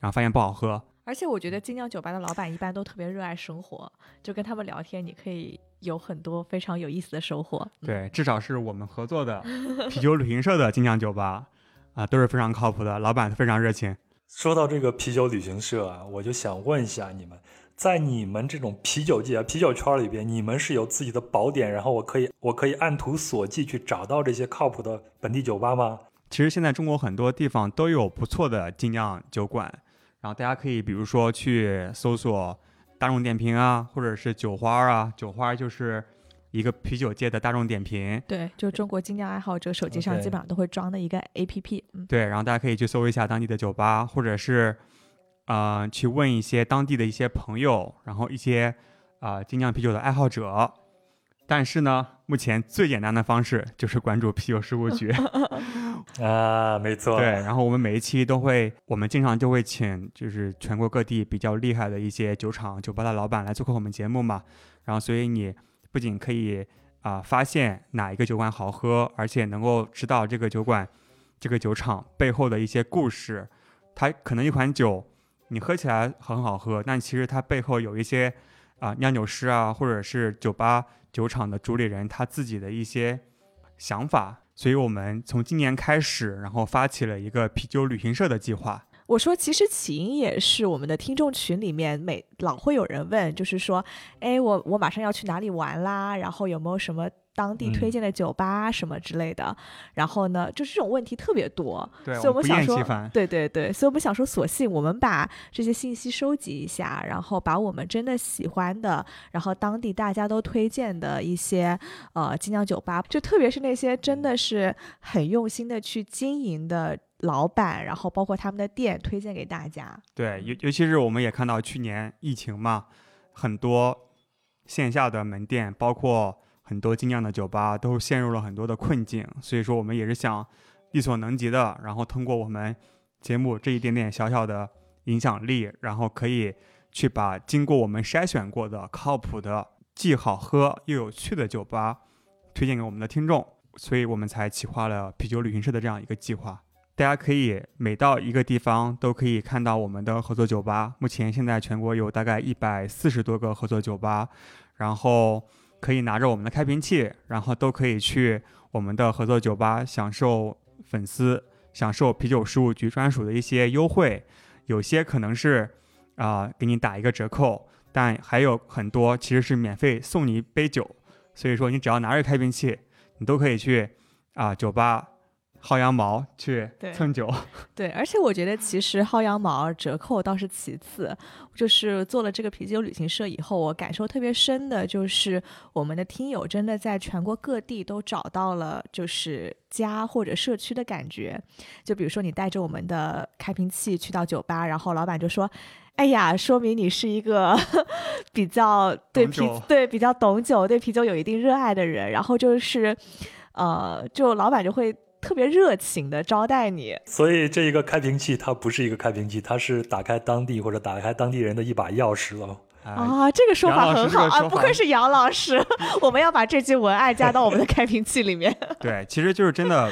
然后发现不好喝。而且我觉得精酿酒吧的老板一般都特别热爱生活，就跟他们聊天，你可以有很多非常有意思的收获。对，至少是我们合作的 啤酒旅行社的精酿酒吧啊、都是非常靠谱的，老板非常热情。说到这个啤酒旅行社啊，我就想问一下你们，在你们这种啤酒界、啊、啤酒圈里边，你们是有自己的宝典，然后我可以我可以按图索骥去找到这些靠谱的本地酒吧吗？其实现在中国很多地方都有不错的精酿酒馆，然后大家可以比如说去搜索大众点评啊，或者是酒花啊，酒花就是一个啤酒界的大众点评。对，就中国精酿爱好者手机上基本上都会装的一个 APP。嗯，对，然后大家可以去搜一下当地的酒吧，或者是呃去问一些当地的一些朋友，然后一些啊、呃精酿啤酒的爱好者。但是呢，目前最简单的方式就是关注啤酒事务局。啊，没错，对，然后我们每一期都会，我们经常就会请就是全国各地比较厉害的一些酒厂、酒吧的老板来做客我们节目嘛。然后，所以你不仅可以啊、发现哪一个酒馆好喝，而且能够知道这个酒馆、这个酒厂背后的一些故事。它可能一款酒你喝起来很好喝，但其实它背后有一些啊、酿酒师啊，或者是酒吧酒厂的主理人他自己的一些想法。所以我们从今年开始，然后发起了一个啤酒旅行社的计划。我说，其实起因也是我们的听众群里面每老会有人问，就是说，哎，我我马上要去哪里玩啦？然后有没有什么当地推荐的酒吧什么之类的？然后呢，就是这种问题特别多，所以我们不想说对对对，所以我们想说，索性我们把这些信息收集一下，然后把我们真的喜欢的，然后当地大家都推荐的一些呃精酿酒吧，就特别是那些真的是很用心的去经营的老板，然后包括他们的店，推荐给大家。对，尤尤其是我们也看到去年疫情嘛，很多线下的门店，包括很多精酿的酒吧，都陷入了很多的困境。所以说，我们也是想力所能及的，然后通过我们节目这一点点小小的影响力，然后可以去把经过我们筛选过的靠谱的、既好喝又有趣的酒吧推荐给我们的听众。所以我们才企划了啤酒旅行社的这样一个计划。大家可以每到一个地方都可以看到我们的合作酒吧。目前现在全国有大概一百四十多个合作酒吧，然后可以拿着我们的开瓶器，然后都可以去我们的合作酒吧享受粉丝享受啤酒事务局专属的一些优惠，有些可能是啊、给你打一个折扣，但还有很多其实是免费送你一杯酒。所以说你只要拿着开瓶器，你都可以去啊、酒吧薅羊毛去蹭酒。对，而且我觉得其实薅羊毛折扣倒是其次，就是做了这个啤酒旅行社以后，我感受特别深的就是我们的听友真的在全国各地都找到了就是家或者社区的感觉。就比如说你带着我们的开瓶器去到酒吧，然后老板就说。哎呀，说明你是一个 比较对啤对比较懂酒、对啤酒有一定热爱的人，然后就是，呃，就老板就会特别热情的招待你，所以这一个开瓶器它不是一个开瓶器，它是打开当地或者打开当地人的一把钥匙了。啊、啊，这个说法很好啊，不愧是杨老师，我们要把这句文案加到我们的开瓶器里面。对，其实就是真的，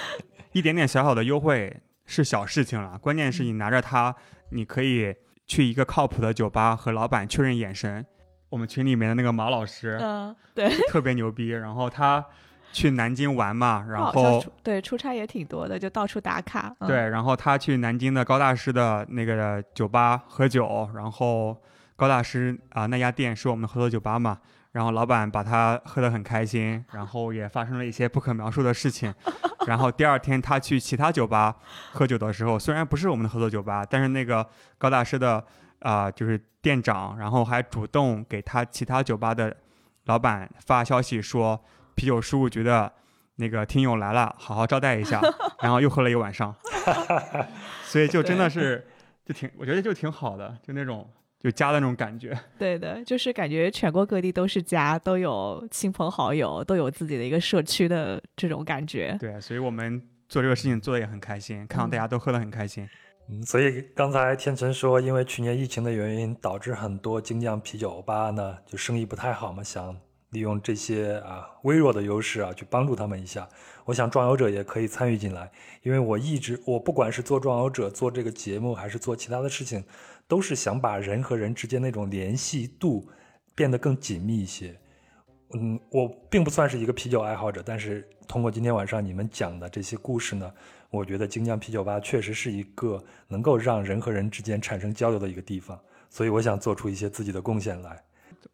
一点点小小的优惠是小事情了，关键是你拿着它，你可以去一个靠谱的酒吧和老板确认眼神。我们群里面的那个马老师嗯，对，特别牛逼，然后他去南京玩嘛，然后对出差也挺多的，就到处打卡。嗯、对，然后他去南京的高大师的那个酒吧喝酒，然后高大师啊、那家店是我们的合作酒吧嘛，然后老板把他喝得很开心，然后也发生了一些不可描述的事情，然后第二天他去其他酒吧喝酒的时候，虽然不是我们的合作酒吧，但是那个高大师的啊、就是店长，然后还主动给他其他酒吧的老板发消息说啤酒事务局的那个听友来了，好好招待一下，然后又喝了一晚上，所以就真的是就挺，我觉得就挺好的，就那种就家的那种感觉。对的，就是感觉全国各地都是家，都有亲朋好友，都有自己的一个社区的这种感觉。对，所以我们做这个事情做的也很开心，看到大家都喝得很开心。嗯，所以刚才天成说，因为去年疫情的原因，导致很多精酿啤酒吧呢就生意不太好嘛，想利用这些啊微弱的优势啊去帮助他们一下。我想壮游者也可以参与进来，因为我一直我不管是做壮游者做这个节目，还是做其他的事情，都是想把人和人之间那种联系度变得更紧密一些。嗯，我并不算是一个啤酒爱好者，但是通过今天晚上你们讲的这些故事呢，我觉得京酱啤酒吧确实是一个能够让人和人之间产生交流的一个地方，所以我想做出一些自己的贡献来。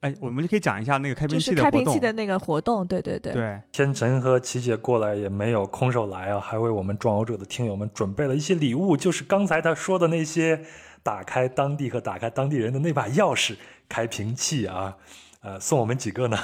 哎，我们就可以讲一下那个开瓶就是开器的活动。瓶器的那个活动，对对对，对，天成和琪姐过来也没有空手来啊，还为我们壮游者的听友们准备了一些礼物，就是刚才他说的那些打开当地和打开当地人的那把钥匙开瓶器啊，呃，送我们几个呢？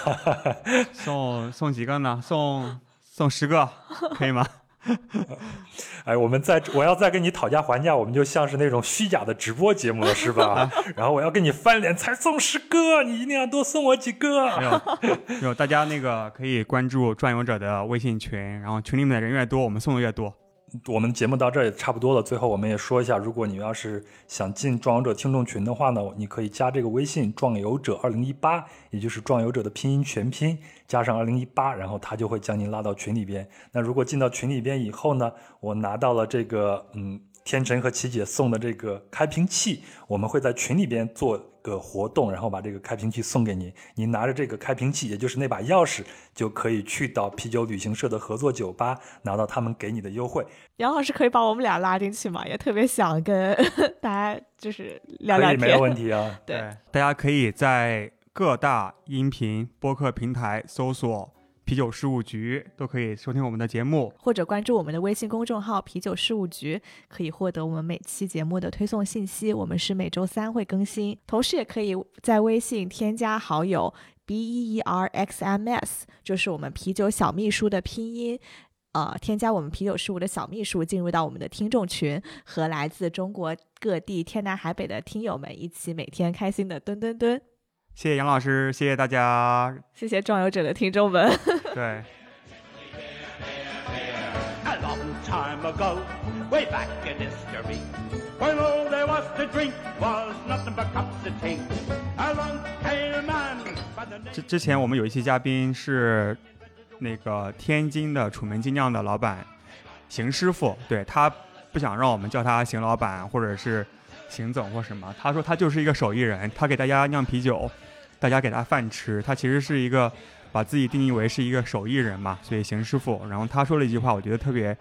送送几个呢？送送十个，可以吗？哎，我们再我要再跟你讨价还价，我们就像是那种虚假的直播节目了，是吧？然后我要跟你翻脸才送十个，你一定要多送我几个没个。有，没有，大家那个可以关注转游者的微信群，然后群里面的人越多，我们送的越多。我们节目到这也差不多了，最后我们也说一下，如果你要是想进壮游者听众群的话呢，你可以加这个微信“壮游者二零一八”，也就是壮游者的拼音全拼加上二零一八，然后他就会将您拉到群里边。那如果进到群里边以后呢，我拿到了这个嗯天成和琪姐送的这个开瓶器，我们会在群里边做个活动，然后把这个开瓶器送给您。您拿着这个开瓶器，也就是那把钥匙，就可以去到啤酒旅行社的合作酒吧，拿到他们给你的优惠。杨老师可以把我们俩拉进去吗？也特别想跟大家就是聊聊可以，天。没有问题啊。对，大家可以在各大音频播客平台搜索“啤酒事务局”，都可以收听我们的节目。或者关注我们的微信公众号“啤酒事务局”，可以获得我们每期节目的推送信息。我们是每周三会更新，同时也可以在微信添加好友 B E E R X M S，就是我们啤酒小秘书的拼音。呃，添加我们啤酒事务的小秘书，进入到我们的听众群，和来自中国各地天南海北的听友们一起每天开心的蹲蹲蹲。谢谢杨老师，谢谢大家。谢谢壮游者的听众们。对。A long time ago, way back in history, when all there was to drink was nothing but cups of tea. Along came a man by the name 之之前我们有一期嘉宾是那个天津的楚门精酿的老板邢师傅，对他不想让我们叫他邢老板或者是邢总或什么，他说他就是一个手艺人，他给大家酿啤酒，大家给他饭吃，他其实是一个把自己定义为是一个手艺人嘛，所以邢师傅。然后他说了一句话，我觉得特别，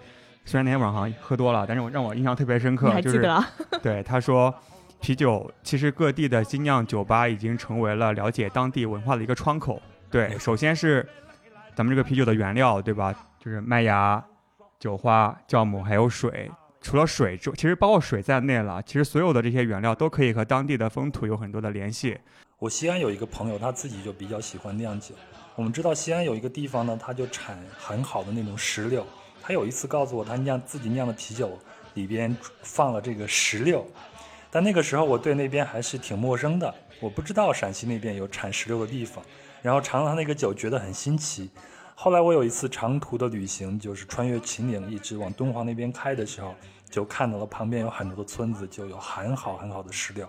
虽然那天晚上喝多了，但是我让我印象特别深刻，还就是？对，他说，啤酒其实各地的精酿酒吧已经成为了了解当地文化的一个窗口。对，首先是咱们这个啤酒的原料，对吧？就是麦芽、酒花、酵母还有水。除了水之，其实包括水在内了，其实所有的这些原料都可以和当地的风土有很多的联系。我西安有一个朋友，他自己就比较喜欢酿酒。我们知道西安有一个地方呢，它就产很好的那种石榴。他有一次告诉我，他酿自己酿的啤酒里边放了这个石榴，但那个时候我对那边还是挺陌生的，我不知道陕西那边有产石榴的地方。然后尝了他那个酒，觉得很新奇。后来我有一次长途的旅行，就是穿越秦岭，一直往敦煌那边开的时候，就看到了旁边有很多的村子，就有很好很好的石榴。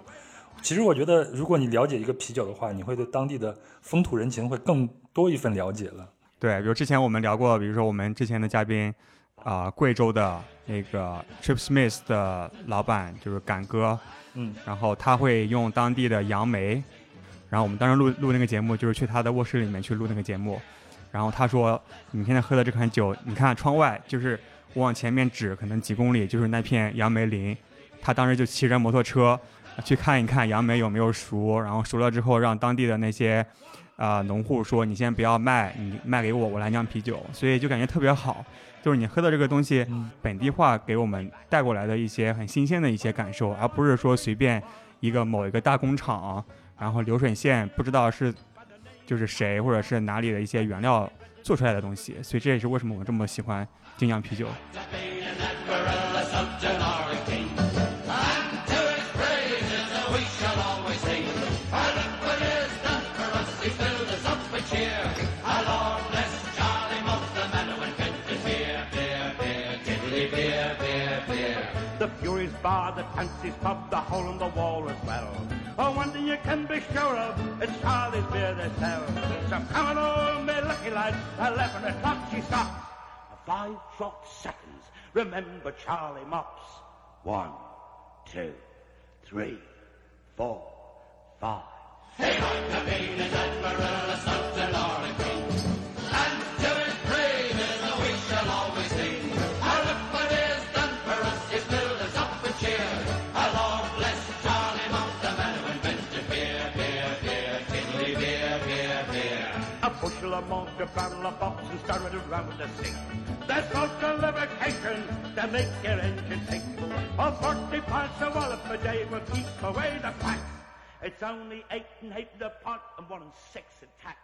其实我觉得，如果你了解一个啤酒的话，你会对当地的风土人情会更多一份了解了。对，比如之前我们聊过，比如说我们之前的嘉宾，啊、贵州的那个 Trip Smith 的老板就是敢哥，嗯，然后他会用当地的杨梅，然后我们当时录录那个节目，就是去他的卧室里面去录那个节目，然后他说，你现在喝的这款酒，你看窗外，就是我往前面指，可能几公里就是那片杨梅林，他当时就骑着摩托车去看一看杨梅有没有熟，然后熟了之后让当地的那些。啊、农户说你先不要卖，你卖给我，我来酿啤酒，所以就感觉特别好。就是你喝的这个东西，本地化给我们带过来的一些很新鲜的一些感受，而不是说随便一个某一个大工厂，然后流水线不知道是就是谁或者是哪里的一些原料做出来的东西。所以这也是为什么我这么喜欢精酿啤酒。Fancy's Pub, the Hole in the Wall as well. Oh, one thing you can be sure of, it's Charlie's beer they sell. So come on, me lucky lads, 11 o'clock she stops. Five short seconds, remember Charlie Mops. One, two, three, four, five. A a barrel of box, and started around with the sink. There's salt and lubrication to make your engine tick. Oh, 40 pints of wallop a day will keep away the cracks. It's only eight and eight the pot and one and six tax.